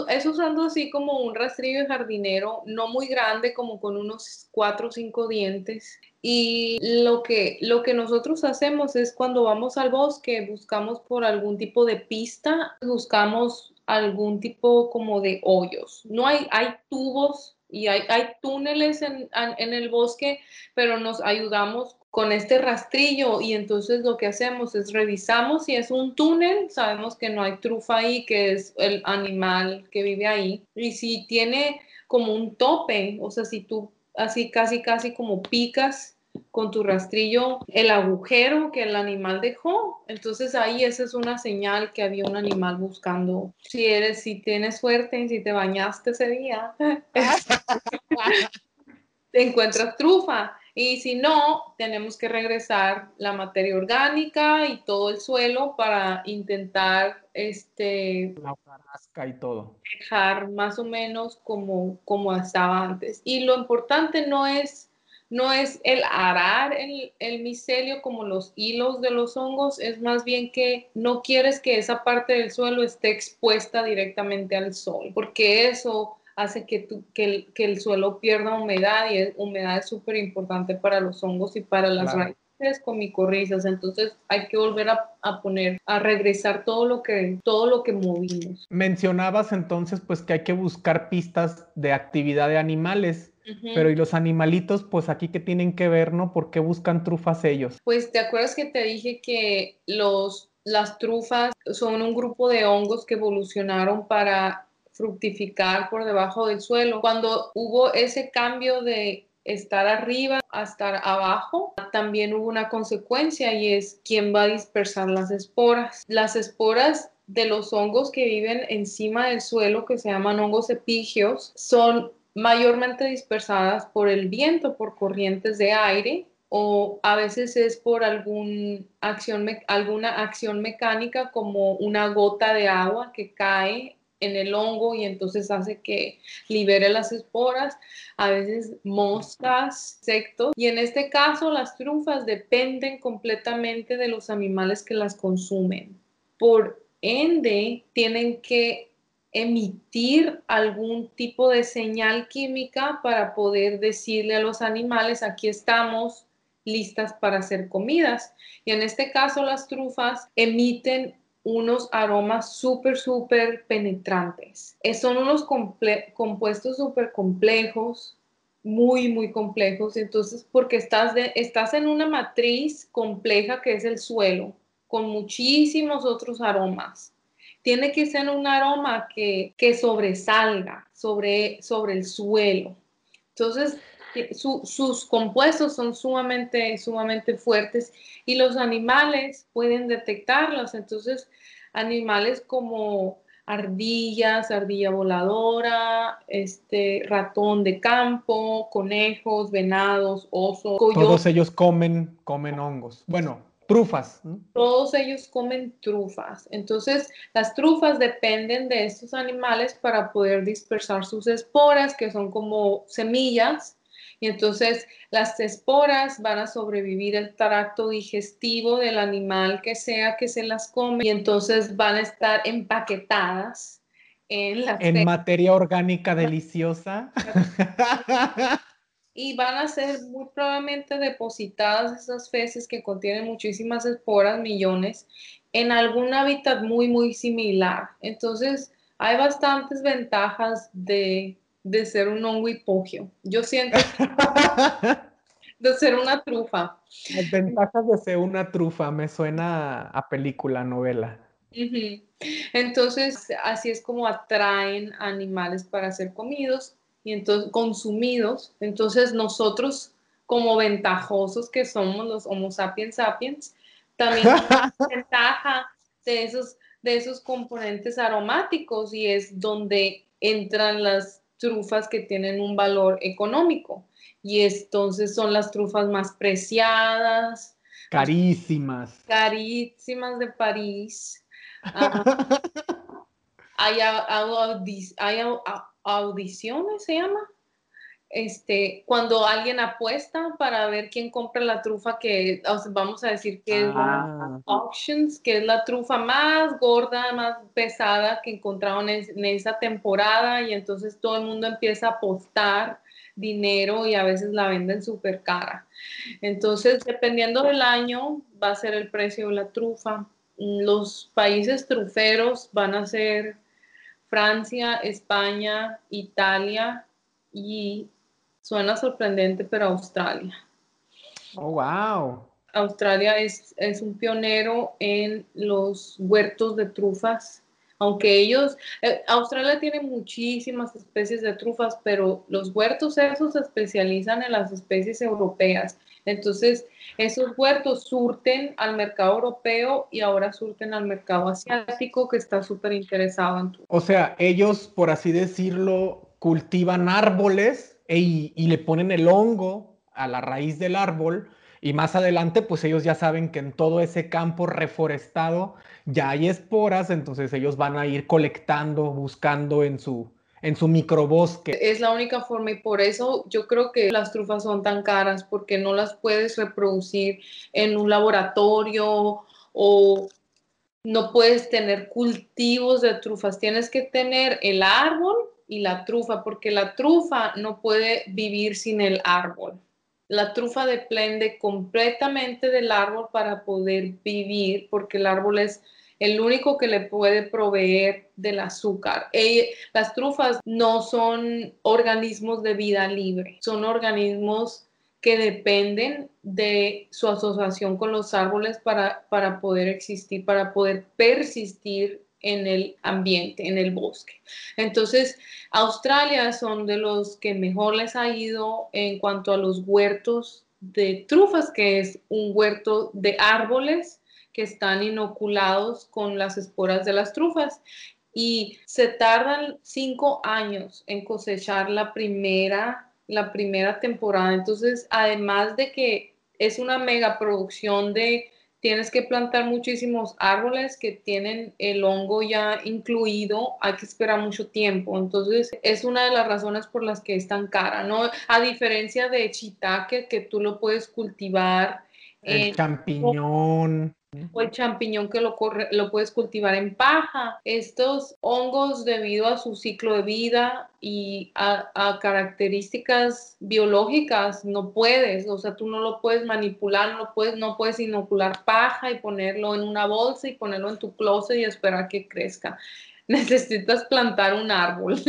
es usando así como un rastrillo de jardinero, no muy grande, como con unos cuatro o cinco dientes. Y lo que, lo que nosotros hacemos es cuando vamos al bosque, buscamos por algún tipo de pista, buscamos algún tipo como de hoyos. No hay, hay tubos y hay, hay túneles en, en, el bosque, pero nos ayudamos con este rastrillo y entonces lo que hacemos es revisamos si es un túnel, sabemos que no hay trufa ahí, que es el animal que vive ahí, y si tiene como un tope, o sea, si tú así casi casi como picas con tu rastrillo el agujero que el animal dejó. Entonces ahí esa es una señal que había un animal buscando. Si eres, si tienes suerte y si te bañaste ese día, te encuentras trufa. Y si no, tenemos que regresar la materia orgánica y todo el suelo para intentar este la y todo. Dejar más o menos como, como estaba antes. Y lo importante no es no es el arar el, el, micelio como los hilos de los hongos, es más bien que no quieres que esa parte del suelo esté expuesta directamente al sol, porque eso hace que, que, el, que el suelo pierda humedad y humedad es súper importante para los hongos y para las raíces con micorrizas, entonces hay que volver a, a, poner, a regresar todo lo que, todo lo que movimos. Mencionabas entonces pues que hay que buscar pistas de actividad de animales. Pero ¿y los animalitos, pues aquí qué tienen que ver, no? ¿Por qué buscan trufas ellos? Pues te acuerdas que te dije que los, las trufas son un grupo de hongos que evolucionaron para fructificar por debajo del suelo. Cuando hubo ese cambio de estar arriba a estar abajo, también hubo una consecuencia y es quién va a dispersar las esporas. Las esporas de los hongos que viven encima del suelo, que se llaman hongos epigios, son mayormente dispersadas por el viento, por corrientes de aire o a veces es por algún acción, alguna acción mecánica como una gota de agua que cae en el hongo y entonces hace que libere las esporas, a veces moscas, insectos y en este caso las trufas dependen completamente de los animales que las consumen. Por ende, tienen que emitir algún tipo de señal química para poder decirle a los animales, aquí estamos listas para hacer comidas. Y en este caso las trufas emiten unos aromas súper, súper penetrantes. Son unos compuestos súper complejos, muy, muy complejos. Entonces, porque estás, estás en una matriz compleja que es el suelo, con muchísimos otros aromas tiene que ser un aroma que, sobresalga sobre, sobre el suelo. Entonces, sus compuestos son sumamente, sumamente fuertes y los animales pueden detectarlos. Entonces, animales como ardillas, ardilla voladora, este ratón de campo, conejos, venados, osos, Todos ellos comen, comen hongos. Bueno, Trufas. Todos ellos comen trufas. Entonces, las trufas dependen de estos animales para poder dispersar sus esporas, que son como semillas. Y entonces las esporas van a sobrevivir el tracto digestivo del animal que sea que se las come y entonces van a estar empaquetadas en la en materia orgánica deliciosa. y van a ser muy probablemente depositadas esas feces que contienen muchísimas esporas, millones, en algún hábitat muy, muy similar. Entonces, hay bastantes ventajas de, de ser un hongo hipogio. Yo siento de ser una trufa. Las ventajas de ser una trufa me suena a película, novela. Entonces, así es como atraen animales para ser comidos y entonces consumidos. Entonces, nosotros como ventajosos que somos los Homo sapiens sapiens, también ventaja de esos, de esos componentes aromáticos y es donde entran las trufas que tienen un valor económico. Y entonces son las trufas más preciadas. Carísimas. Carísimas de París. hay, hay audiciones, se llama, este, cuando alguien apuesta para ver quién compra la trufa que, vamos a decir que es ah. auctions, que es la trufa más gorda, más pesada que encontraron en, esa temporada y entonces todo el mundo empieza a apostar dinero y a veces la venden súper cara. Entonces, dependiendo del año, va a ser el precio de la trufa. Los países truferos van a ser Francia, España, Italia y Suena sorprendente, pero Australia. Oh, wow. Australia es, es un pionero en los huertos de trufas aunque ellos, eh, Australia tiene muchísimas especies de trufas, pero los huertos esos se especializan en las especies europeas. Entonces, esos huertos surten al mercado europeo y ahora surten al mercado asiático que está súper interesado en trufas. O sea, ellos, por así decirlo, cultivan árboles y, le ponen el hongo a la raíz del árbol y más adelante pues ellos ya saben que en todo ese campo reforestado ya hay esporas, entonces ellos van a ir colectando, buscando en su, en su microbosque. Es la única forma y por eso yo creo que las trufas son tan caras porque no las puedes reproducir en un laboratorio o no puedes tener cultivos de trufas, tienes que tener el árbol y la trufa, porque la trufa no puede vivir sin el árbol. La trufa depende completamente del árbol para poder vivir, porque el árbol es el único que le puede proveer del azúcar. las trufas no son organismos de vida libre, son organismos que dependen de su asociación con los árboles para, para poder existir, para poder persistir en el ambiente, en el bosque. Entonces, Australia son de los que mejor les ha ido en cuanto a los huertos de trufas, que es un huerto de árboles que están inoculados con las esporas de las trufas. Y se tardan cinco años en cosechar la primera, la primera temporada. Entonces, además de que es una mega producción de tienes que plantar muchísimos árboles que tienen el hongo ya incluido, hay que esperar mucho tiempo. Entonces, es una de las razones por las que es tan cara, ¿no? A diferencia de chitaque, que tú lo puedes cultivar. El champiñón o el champiñón que lo, lo puedes cultivar en paja. Estos hongos, debido a su ciclo de vida y a, características biológicas, no puedes, o sea, tú no lo puedes manipular, no puedes, no puedes inocular paja y ponerlo en una bolsa y ponerlo en tu closet y esperar que crezca. necesitas plantar un árbol.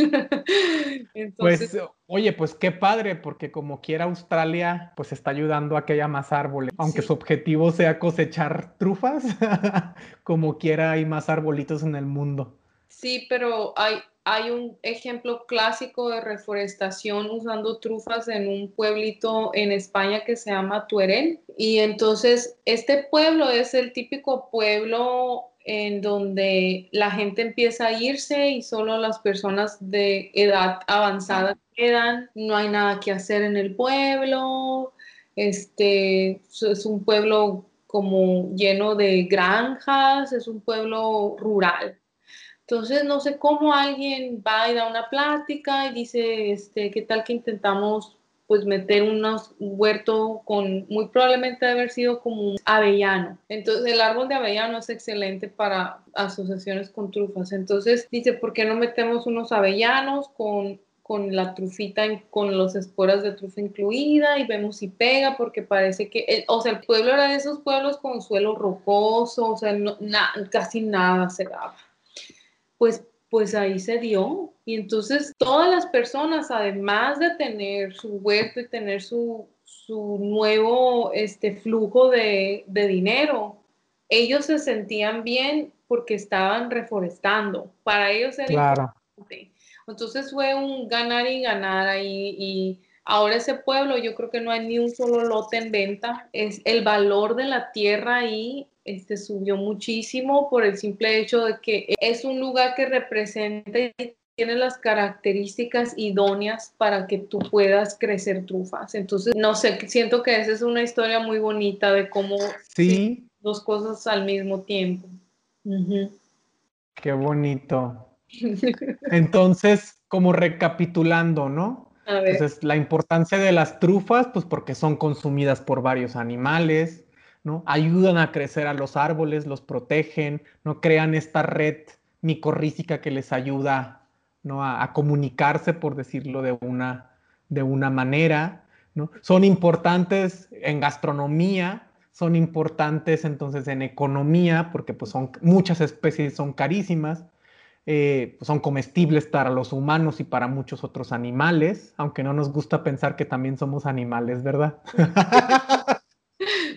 Pues, oye, pues qué padre, porque como quiera Australia, pues está ayudando a que haya más árboles, aunque su objetivo sea cosechar trufas, como quiera hay más arbolitos en el mundo. Sí, pero hay, hay un ejemplo clásico de reforestación usando trufas en un pueblito en España que se llama Tuerén. Y entonces este pueblo es el típico pueblo en donde la gente empieza a irse y solo las personas de edad avanzada quedan, no hay nada que hacer en el pueblo, este es un pueblo como lleno de granjas, es un pueblo rural. Entonces, no sé cómo alguien va y da una plática y dice, este, ¿qué tal que intentamos pues meter unos, un huerto con muy probablemente haber sido como un avellano. Entonces el árbol de avellano es excelente para asociaciones con trufas. Entonces dice, ¿por qué no metemos unos avellanos con con la trufita, con las esporas de trufa incluida y vemos si pega porque parece que, eh, o sea, el pueblo era de esos pueblos con suelo rocoso, o sea, casi nada se daba. Pues pues ahí se dio. Y entonces todas las personas, además de tener su huerto y tener su, su nuevo este, flujo de, de dinero, ellos se sentían bien porque estaban reforestando. Para ellos era claro. importante. Entonces fue un ganar y ganar ahí y ahora ese pueblo yo creo que no hay ni un solo lote en venta. Es el valor de la tierra ahí este, subió muchísimo por el simple hecho de que es un lugar que representa y tiene las características idóneas para que tú puedas crecer trufas. Entonces, no sé, siento que esa es una historia muy bonita de cómo sí. dos cosas al mismo tiempo. Qué bonito. Entonces, como recapitulando, ¿no? Entonces, la importancia de las trufas, pues porque son consumidas por varios animales, ¿no? Ayudan a crecer a los árboles, los protegen, ¿no? Crean esta red micorrícica que les ayuda, ¿no? A, comunicarse, por decirlo de una, de una manera, ¿no? Son importantes en gastronomía, son importantes entonces en economía, porque pues son, muchas especies son carísimas, eh, pues, son comestibles para los humanos y para muchos otros animales, aunque no nos gusta pensar que también somos animales, ¿verdad?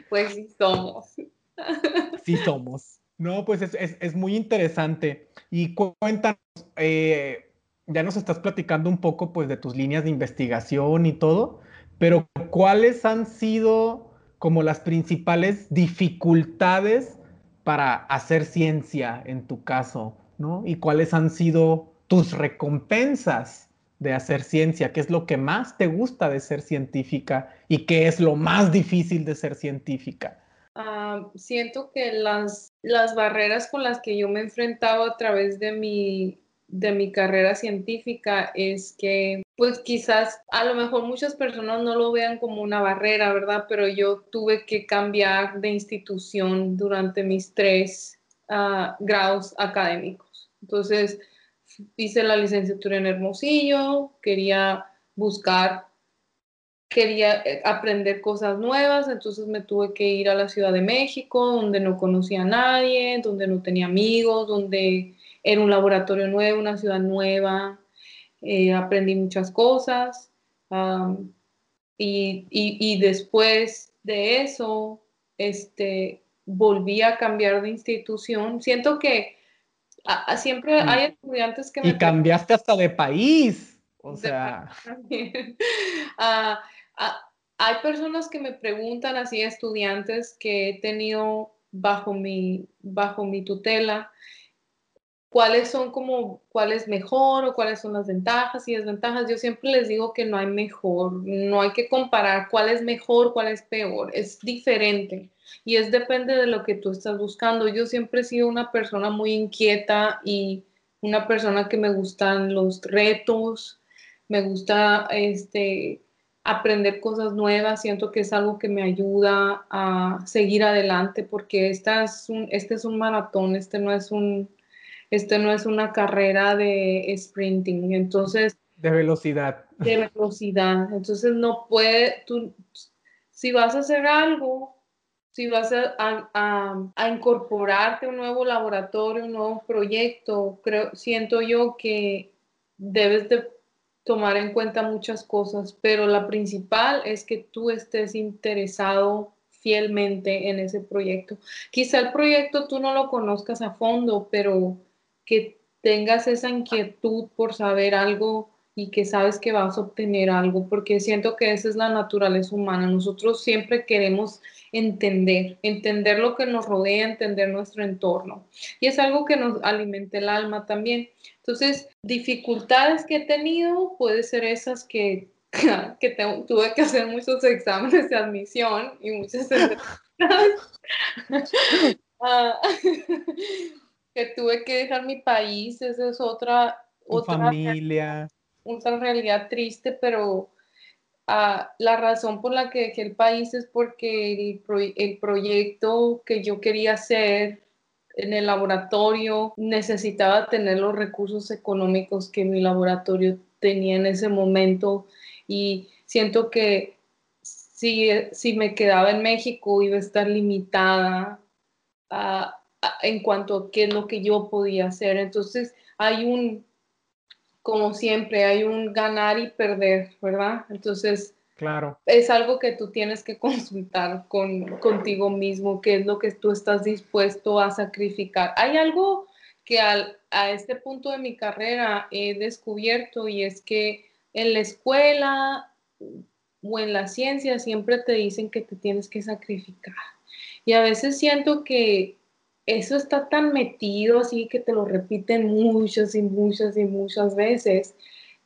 Pues sí somos. Sí somos. No, pues es, es, muy interesante. Y cuéntanos, eh, ya nos estás platicando un poco pues de tus líneas de investigación y todo, pero ¿cuáles han sido como las principales dificultades para hacer ciencia en tu caso, Y cuáles han sido tus recompensas de hacer ciencia, qué es lo que más te gusta de ser científica y qué es lo más difícil de ser científica. Ah, siento que las, las barreras con las que yo me he enfrentado a través de mi, de mi carrera científica es que, pues quizás a lo mejor muchas personas no lo vean como una barrera, ¿verdad? Pero yo tuve que cambiar de institución durante mis tres ah, grados académicos. Entonces, hice la licenciatura en Hermosillo, quería buscar, quería eh, aprender cosas nuevas, entonces me tuve que ir a la Ciudad de México, donde no conocía a nadie, donde no tenía amigos, donde era un laboratorio nuevo, una ciudad nueva, eh, aprendí muchas cosas. y, y, después de eso, este, volví a cambiar de institución. Siento que siempre hay estudiantes que me... Y cambiaste hasta de país. O sea... Ah, ah, hay personas que me preguntan así, estudiantes que he tenido bajo mi, bajo mi tutela, cuáles son como, cuál es mejor o cuáles son las ventajas y desventajas. Yo siempre les digo que no hay mejor, no hay que comparar cuál es mejor, cuál es peor, es diferente y es depende de lo que tú estás buscando. Yo siempre he sido una persona muy inquieta y una persona que me gustan los retos, me gusta este aprender cosas nuevas, siento que es algo que me ayuda a seguir adelante porque esta es un, este es un maratón, este no es un este no es una carrera de sprinting, entonces... De velocidad. De velocidad. Entonces no puede, tú, si vas a hacer algo, si vas a, a, incorporarte a un nuevo laboratorio, un nuevo proyecto, creo, siento yo que debes de tomar en cuenta muchas cosas, pero la principal es que tú estés interesado fielmente en ese proyecto. Quizá el proyecto tú no lo conozcas a fondo, pero que tengas esa inquietud por saber algo y que sabes que vas a obtener algo, porque siento que esa es la naturaleza humana. Nosotros siempre queremos entender, entender lo que nos rodea, entender nuestro entorno. Y es algo que nos alimenta el alma también. Entonces, dificultades que he tenido puede ser esas que, que tuve que hacer muchos exámenes de admisión y muchas ah, que tuve que dejar mi país, esa es otra, otra familia. Otra realidad triste, pero ah, la razón por la que dejé el país es porque el, el proyecto que yo quería hacer en el laboratorio necesitaba tener los recursos económicos que mi laboratorio tenía en ese momento y siento que si, si me quedaba en México iba a estar limitada a en cuanto a qué es lo que yo podía hacer. Entonces hay un, como siempre, hay un ganar y perder, ¿verdad? Entonces, claro. es algo que tú tienes que consultar con, contigo mismo, qué es lo que tú estás dispuesto a sacrificar. Hay algo que al, a este punto de mi carrera he descubierto y es que en la escuela o en la ciencia siempre te dicen que te tienes que sacrificar. Y a veces siento que eso está tan metido así que te lo repiten muchas y muchas y muchas veces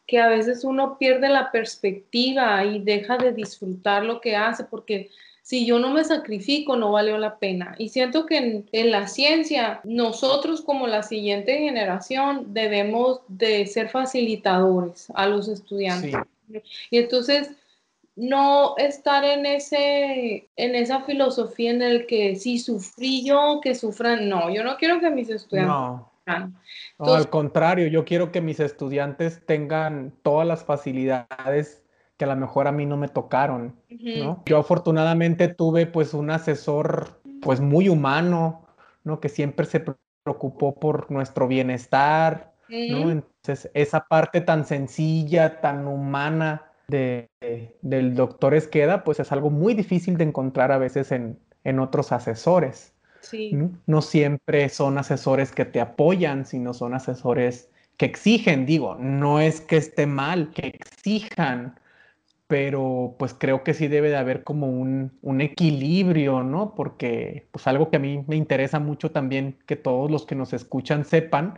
que a veces uno pierde la perspectiva y deja de disfrutar lo que hace porque si yo no me sacrifico no valió la pena. Y siento que en, la ciencia nosotros como la siguiente generación debemos de ser facilitadores a los estudiantes. Y entonces no estar en ese en esa filosofía en el que si sufrí yo que sufran no yo no quiero que mis estudiantes no. no al contrario yo quiero que mis estudiantes tengan todas las facilidades que a lo mejor a mí no me tocaron ¿no? yo afortunadamente tuve pues un asesor pues muy humano no que siempre se preocupó por nuestro bienestar no entonces esa parte tan sencilla tan humana de, del doctor Esqueda, pues es algo muy difícil de encontrar a veces en, otros asesores. ¿no? siempre son asesores que te apoyan, sino son asesores que exigen, digo, no es que esté mal, que exijan, pero pues creo que sí debe de haber como un, un, equilibrio, ¿no? Porque pues algo que a mí me interesa mucho también que todos los que nos escuchan sepan,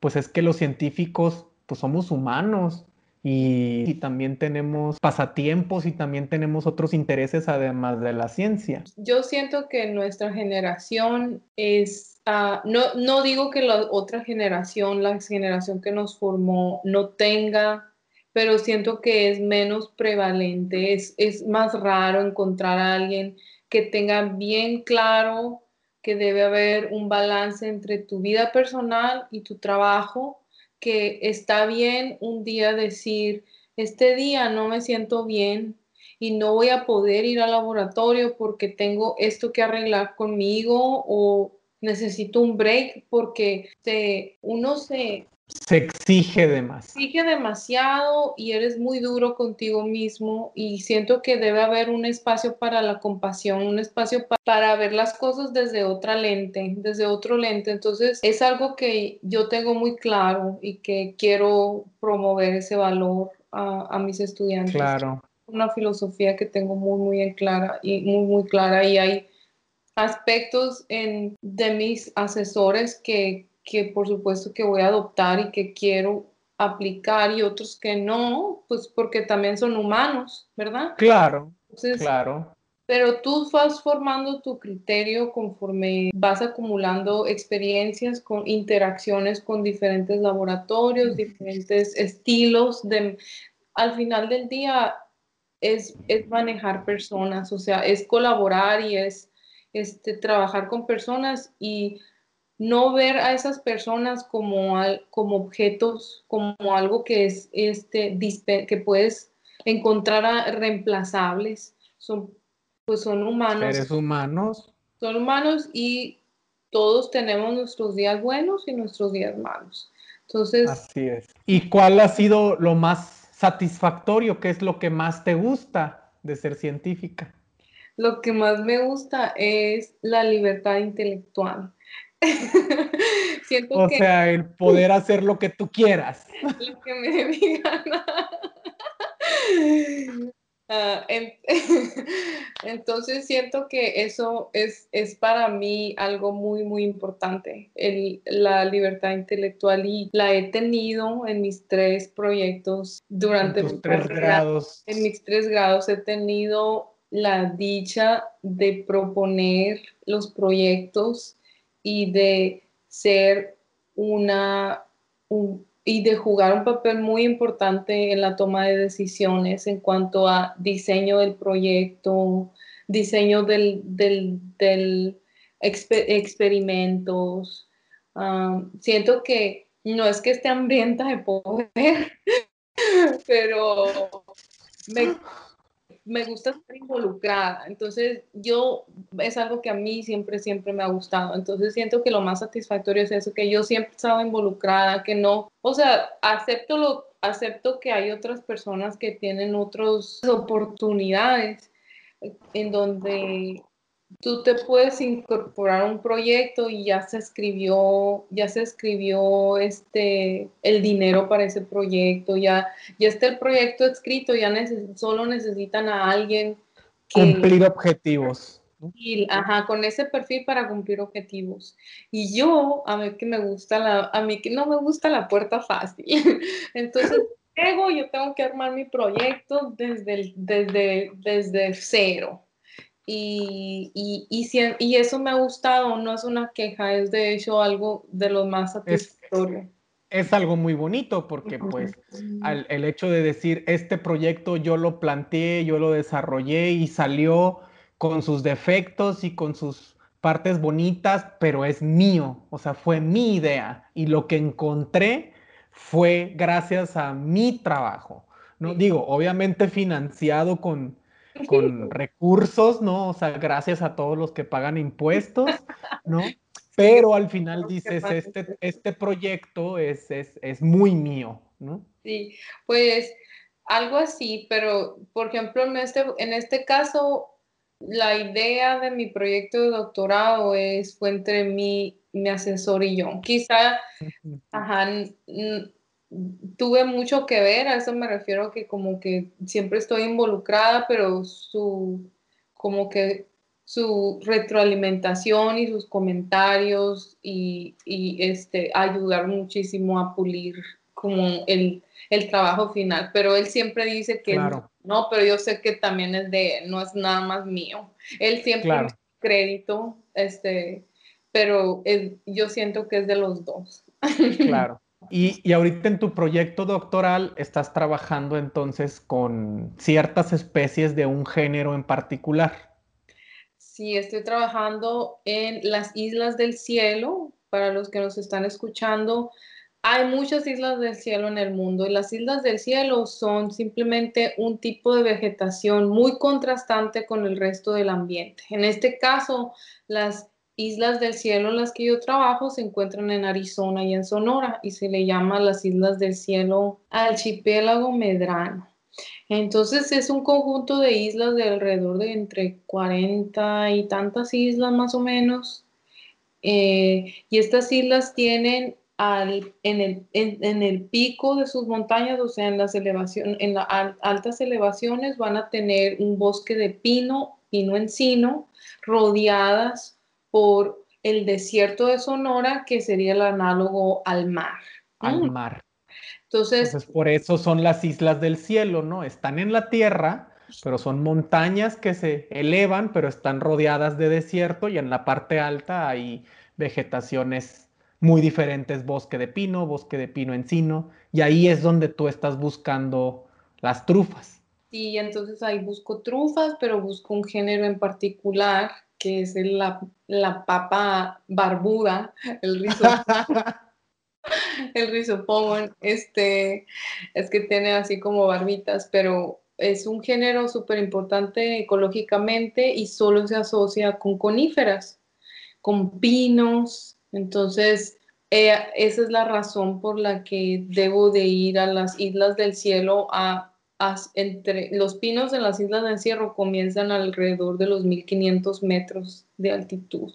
pues es que los científicos pues somos humanos y, también tenemos pasatiempos y también tenemos otros intereses además de la ciencia. Yo siento que nuestra generación es, ah, no, no digo que la otra generación, la generación que nos formó, no tenga pero siento que es menos prevalente, es, es más raro encontrar a alguien que tenga bien claro que debe haber un balance entre tu vida personal y tu trabajo que está bien un día decir, este día no me siento bien y no voy a poder ir al laboratorio porque tengo esto que arreglar conmigo o necesito un break porque uno se se exige demasiado. Exige demasiado y eres muy duro contigo mismo y siento que debe haber un espacio para la compasión, un espacio para ver las cosas desde otra lente, desde otro lente. Entonces es algo que yo tengo muy claro y que quiero promover ese valor a, mis estudiantes. Claro. Una filosofía que tengo muy, muy en clara y muy, muy clara y hay aspectos en, de mis asesores que que por supuesto que voy a adoptar y que quiero aplicar y otros que no, pues porque también son humanos, ¿verdad? Claro, claro. Pero tú vas formando tu criterio conforme vas acumulando experiencias con interacciones con diferentes laboratorios, diferentes estilos de al final del día es, es manejar personas, o sea, es colaborar y es este, trabajar con personas y no ver a esas personas como, como objetos, como algo que es este, que puedes encontrar a reemplazables. Son, pues son humanos. Seres humanos. Son humanos y todos tenemos nuestros días buenos y nuestros días malos. Entonces. Así es. ¿Y cuál ha sido lo más satisfactorio? ¿Qué es lo que más te gusta de ser científica? Lo que más me gusta es la libertad intelectual. o sea, el poder hacer lo que tú quieras. Lo que me digan. Ah, entonces siento que eso es, es, para mí algo muy, muy importante, el, la libertad intelectual y la he tenido en mis tres proyectos durante mis tres grados. En mis tres grados he tenido la dicha de proponer los proyectos y de ser una y de jugar un papel muy importante en la toma de decisiones en cuanto a diseño del proyecto, diseño del, del, experimentos. Siento que no es que esté hambrienta de poder, pero me, me gusta estar involucrada. Entonces, yo, es algo que a mí siempre, siempre me ha gustado. Entonces, siento que lo más satisfactorio es eso, que yo siempre he estado involucrada, que no, o sea, acepto, lo, acepto que hay otras personas que tienen otras oportunidades en donde tú te puedes incorporar a un proyecto y ya se escribió, ya se escribió este, el dinero para ese proyecto, ya, ya está el proyecto escrito, ya solo necesitan a alguien que... Cumplir objetivos. Y, ajá, con ese perfil para cumplir objetivos. Y yo, a mí que me gusta la, a mí que no me gusta la puerta fácil. Entonces, luego yo tengo que armar mi proyecto desde, desde, desde cero. Y, y, y, y, eso me ha gustado, no es una queja, es de hecho algo de lo más satisfactorio. Es, algo muy bonito porque pues el hecho de decir, este proyecto yo lo planteé, yo lo desarrollé y salió con sus defectos y con sus partes bonitas, pero es mío, o sea, fue mi idea y lo que encontré fue gracias a mi trabajo. No digo, obviamente financiado con, con recursos, ¿no? O sea, gracias a todos los que pagan impuestos, ¿no? Pero al final dices, este, este proyecto es, es, es muy mío, ¿no? Sí, pues algo así, pero por ejemplo, en este, en este caso, la idea de mi proyecto de doctorado es, fue entre mi, mi asesor y yo. Quizá, ajá, tuve mucho que ver, a eso me refiero que como que siempre estoy involucrada, pero su, como que su retroalimentación y sus comentarios y, y este, ayudar muchísimo a pulir como el, el, trabajo final, pero él siempre dice que no, pero yo sé que también es de, no es nada más mío. Él siempre claro. crédito, este, pero yo siento que es de los dos. Claro. Y, ahorita en tu proyecto doctoral estás trabajando entonces con ciertas especies de un género en particular. Sí, estoy trabajando en las islas del cielo. Para los que nos están escuchando, hay muchas islas del cielo en el mundo y las islas del cielo son simplemente un tipo de vegetación muy contrastante con el resto del ambiente. En este caso, las islas del cielo en las que yo trabajo se encuentran en Arizona y en Sonora y se le llama las islas del cielo archipiélago medrano. Entonces es un conjunto de islas de alrededor de entre 40 y tantas islas más o menos. Eh, y estas islas tienen al, en, el, en, el, pico de sus montañas, o sea, en las elevaciones, en las altas elevaciones van a tener un bosque de pino, pino encino, rodeadas por el desierto de Sonora, que sería el análogo al mar. Al mar. Entonces, por eso son las islas del cielo, ¿no? Están en la tierra, pero son montañas que se elevan, pero están rodeadas de desierto y en la parte alta hay vegetaciones muy diferentes, bosque de pino, bosque de pino encino, y ahí es donde tú estás buscando las trufas. Sí, entonces ahí busco trufas, pero busco un género en particular que es la, la papa barbuda, el rizo. el rizopomon, este, es que tiene así como barbitas, pero es un género súper importante ecológicamente y solo se asocia con coníferas, con pinos. Entonces, eh, esa es la razón por la que debo de ir a las islas del cielo a entre los pinos en las Islas de Encierro comienzan alrededor de los 1500 metros de altitud.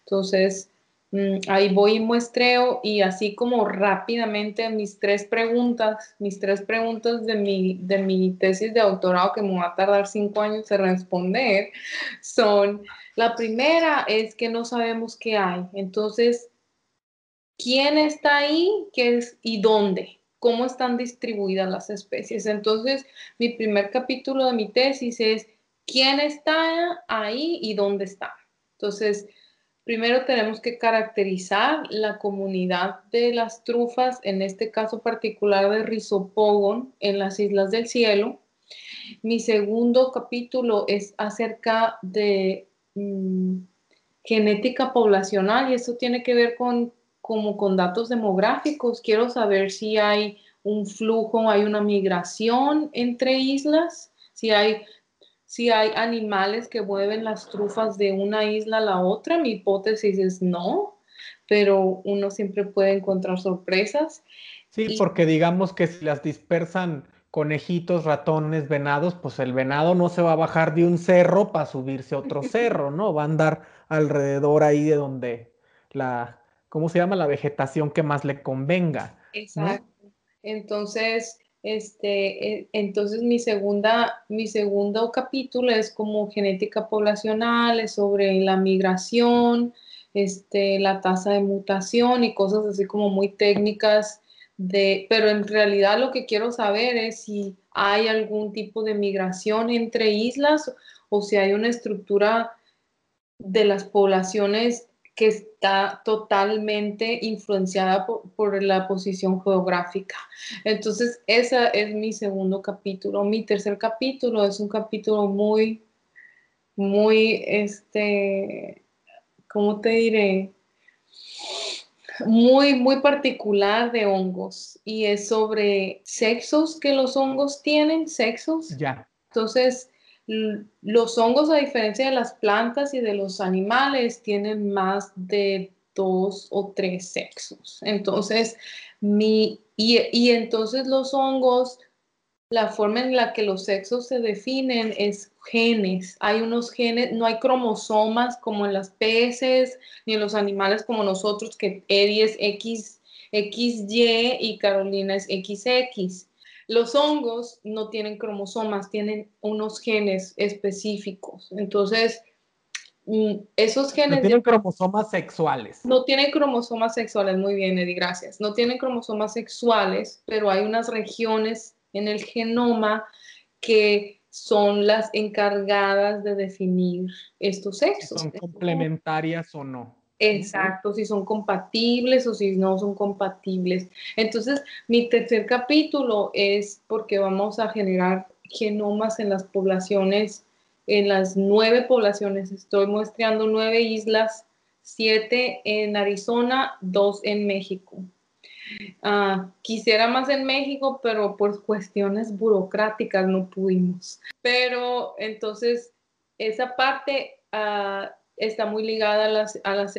Entonces, mm, ahí voy y muestreo y así como rápidamente mis tres preguntas, mis tres preguntas de mi, de mi tesis de doctorado que me va a tardar cinco años en responder son, la primera es que no sabemos qué hay. Entonces, ¿quién está ahí qué es, y dónde? Cómo están distribuidas las especies. Entonces, mi primer capítulo de mi tesis es quién está ahí y dónde está. Entonces, primero tenemos que caracterizar la comunidad de las trufas, en este caso particular de Rhizopogon en las Islas del Cielo. Mi segundo capítulo es acerca de mm, genética poblacional y eso tiene que ver con como con datos demográficos. Quiero saber si hay un flujo, hay una migración entre islas, si hay si hay animales que mueven las trufas de una isla a la otra. Mi hipótesis es no, pero uno siempre puede encontrar sorpresas. Sí, porque digamos que si las dispersan conejitos, ratones, venados, pues el venado no se va a bajar de un cerro para subirse a otro cerro, ¿no? Va a andar alrededor ahí de donde la, ¿cómo se llama? La vegetación que más le convenga. Exacto. Entonces, este, entonces mi segunda, mi segundo capítulo es como genética poblacional, es sobre la migración, este, la tasa de mutación y cosas así como muy técnicas de, pero en realidad lo que quiero saber es si hay algún tipo de migración entre islas o si hay una estructura de las poblaciones que está totalmente influenciada por, la posición geográfica. Entonces, ese es mi segundo capítulo. Mi tercer capítulo es un capítulo muy, muy, este, ¿cómo te diré? Muy, muy particular de hongos y es sobre sexos que los hongos tienen, sexos. Ya. Entonces, los hongos, a diferencia de las plantas y de los animales, tienen más de dos o tres sexos. Entonces, mi, y, entonces los hongos, la forma en la que los sexos se definen es genes. Hay unos genes, no hay cromosomas como en las peces ni en los animales como nosotros, que Eddie es X, XY y Carolina es XX. Los hongos no tienen cromosomas, tienen unos genes específicos. Entonces, mm, esos genes... No tienen cromosomas sexuales. No tienen cromosomas sexuales, muy bien, Eddie, gracias. No tienen cromosomas sexuales, pero hay unas regiones en el genoma que son las encargadas de definir estos sexos. ¿Son complementarias o no? Exacto, si son compatibles o si no son compatibles. Entonces, mi tercer capítulo es porque vamos a generar genomas en las poblaciones, en las nueve poblaciones. Estoy muestreando nueve islas, siete en Arizona, dos en México. Ah, quisiera más en México, pero por cuestiones burocráticas no pudimos. Pero entonces, esa parte... Uh, está muy ligada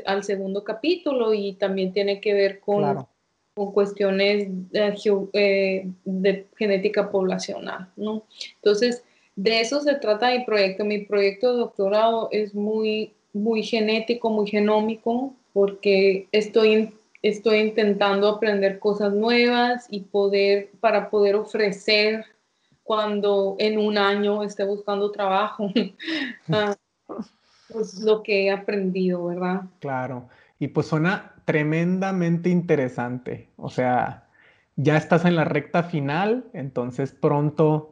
al segundo capítulo y también tiene que ver con, con cuestiones eh, de, genética poblacional, ¿no? Entonces, de eso se trata mi proyecto. Mi proyecto de doctorado es muy, muy genético, muy genómico, porque estoy, estoy intentando aprender cosas nuevas y poder, para poder ofrecer cuando en un año esté buscando trabajo. Ah, pues lo que he aprendido, ¿verdad? Claro, y pues suena tremendamente interesante, o sea, ya estás en la recta final, entonces pronto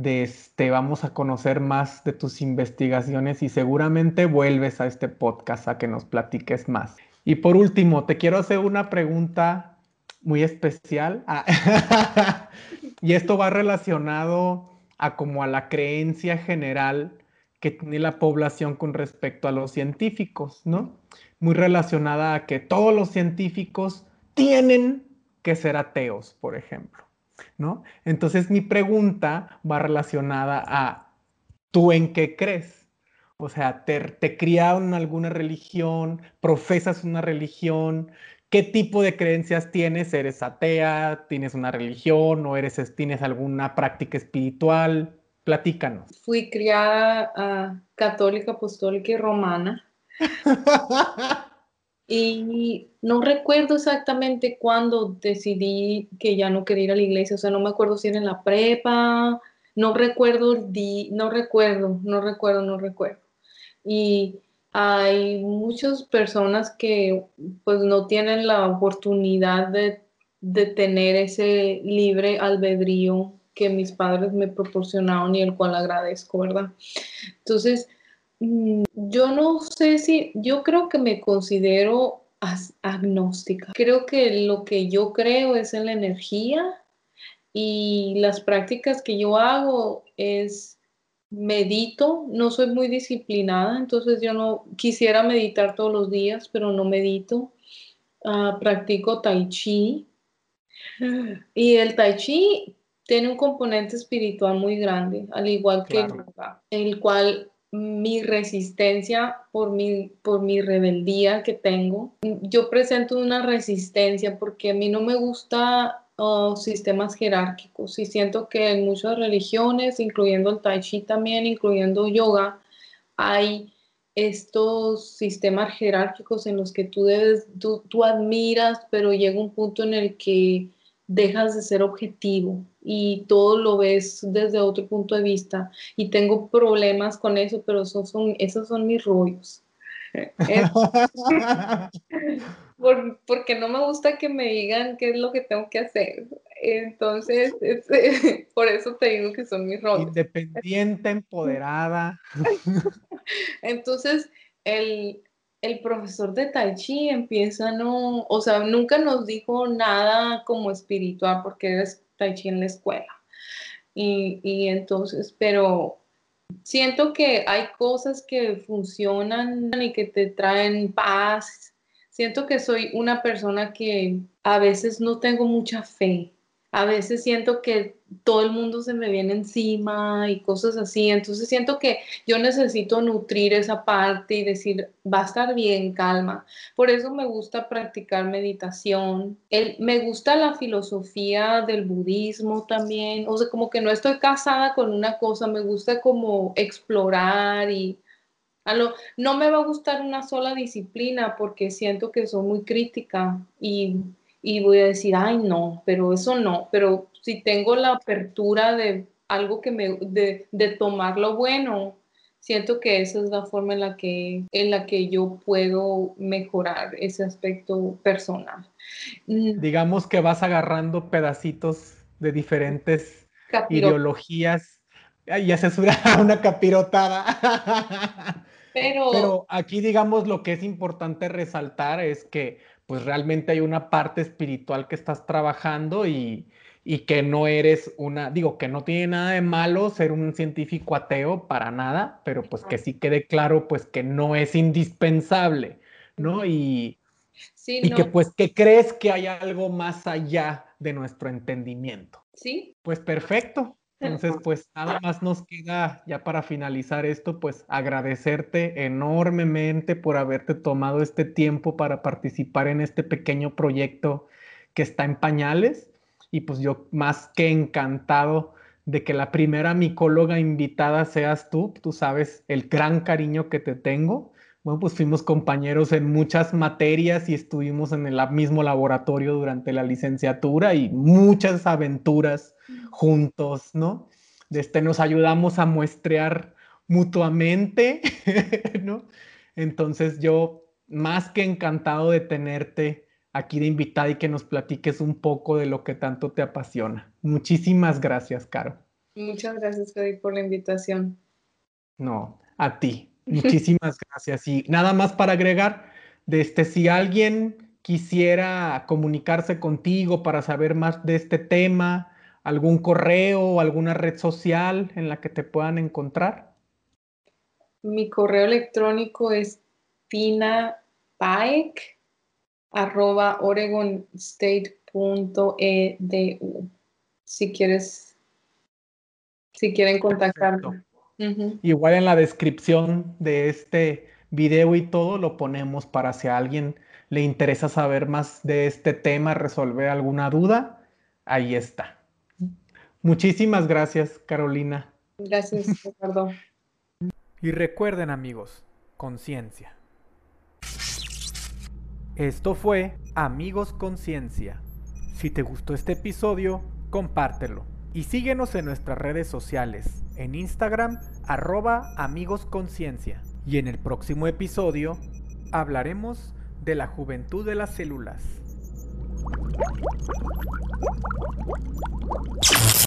te este, vamos a conocer más de tus investigaciones y seguramente vuelves a este podcast a que nos platiques más. Y por último, te quiero hacer una pregunta muy especial. Ah, y esto va relacionado a como a la creencia general que tiene la población con respecto a los científicos, ¿no? Muy relacionada a que todos los científicos tienen que ser ateos, por ejemplo, ¿no? Entonces mi pregunta va relacionada a ¿tú en qué crees? O sea, ¿te, te criaron en alguna religión? ¿Profesas una religión? ¿Qué tipo de creencias tienes? ¿Eres atea? ¿Tienes una religión? ¿O eres, tienes alguna práctica espiritual? Platícanos. Fui criada ah, católica, apostólica y romana. y no recuerdo exactamente cuándo decidí que ya no quería ir a la iglesia. O sea, no me acuerdo si era en la prepa. No recuerdo el día, no recuerdo, no recuerdo, no recuerdo. Y hay muchas personas que pues no tienen la oportunidad de, de tener ese libre albedrío que mis padres me proporcionaron y el cual agradezco, ¿verdad? Entonces, mm, yo no sé si, yo creo que me considero agnóstica. Creo que lo que yo creo es en la energía y las prácticas que yo hago es medito, no soy muy disciplinada, entonces yo no quisiera meditar todos los días, pero no medito. Ah, practico tai chi y el tai chi tiene un componente espiritual muy grande, al igual que el yoga, el cual mi resistencia por mi, por mi rebeldía que tengo, yo presento una resistencia porque a mí no me gusta oh, sistemas jerárquicos. Y siento que en muchas religiones, incluyendo el tai chi también, incluyendo yoga, hay estos sistemas jerárquicos en los que tú debes, tú, tú admiras, pero llega un punto en el que dejas de ser objetivo y todo lo ves desde otro punto de vista y tengo problemas con eso, pero esos son, esos son mis rollos. porque no me gusta que me digan qué es lo que tengo que hacer. Entonces, por eso te digo que son mis rollos. Independiente, empoderada. Entonces, el, el profesor de Tai Chi empieza, no, o sea, nunca nos dijo nada como espiritual porque eres Tai Chi en la escuela. Y, y entonces, pero siento que hay cosas que funcionan y que te traen paz. Siento que soy una persona que a veces no tengo mucha fe a veces siento que todo el mundo se me viene encima y cosas así. Entonces siento que yo necesito nutrir esa parte y decir, va a estar bien, calma. Por eso me gusta practicar meditación. me gusta la filosofía del budismo también. O sea, como que no estoy casada con una cosa, me gusta como explorar y... no me va a gustar una sola disciplina porque siento que soy muy crítica y y voy a decir, ay, no, pero eso no, pero si tengo la apertura de algo que me, de, de tomar lo bueno, siento que esa es la forma en la que, en la que yo puedo mejorar ese aspecto personal. Mm. Digamos que vas agarrando pedacitos de diferentes ideologías. Ay, ya se suena una capirotada. Pero, Pero aquí, digamos, lo que es importante resaltar es que pues realmente hay una parte espiritual que estás trabajando y, que no eres una, digo, que no tiene nada de malo ser un científico ateo para nada, pero pues que sí quede claro pues que no es indispensable, ¿no? Y, y que pues que crees que hay algo más allá de nuestro entendimiento. Sí. Pues perfecto. Entonces, pues nada más nos queda ya para finalizar esto, pues agradecerte enormemente por haberte tomado este tiempo para participar en este pequeño proyecto que está en pañales. Y pues yo más que encantado de que la primera micóloga invitada seas tú, tú sabes el gran cariño que te tengo. Bueno, pues fuimos compañeros en muchas materias y estuvimos en el mismo laboratorio durante la licenciatura y muchas aventuras juntos, ¿no? Este, nos ayudamos a muestrear mutuamente, ¿no? Entonces yo más que encantado de tenerte aquí de invitada y que nos platiques un poco de lo que tanto te apasiona. Muchísimas gracias, Caro. Muchas gracias, Freddy, por la invitación. No, a ti. Muchísimas gracias. Y nada más para agregar, de este, si alguien quisiera comunicarse contigo para saber más de este tema, algún correo o alguna red social en la que te puedan encontrar? Mi correo electrónico es tinapike arroba oregonstate.edu si quieres si quieren contactarme. Igual en la descripción de este video y todo lo ponemos para si a alguien le interesa saber más de este tema, resolver alguna duda, ahí está. Muchísimas gracias, Carolina. Gracias, Ricardo. y recuerden, amigos, conciencia. Esto fue Amigos Conciencia. Si te gustó este episodio, compártelo. Y síguenos en nuestras redes sociales, en Instagram, arroba Amigos Conciencia. Y en el próximo episodio hablaremos de la juventud de las células.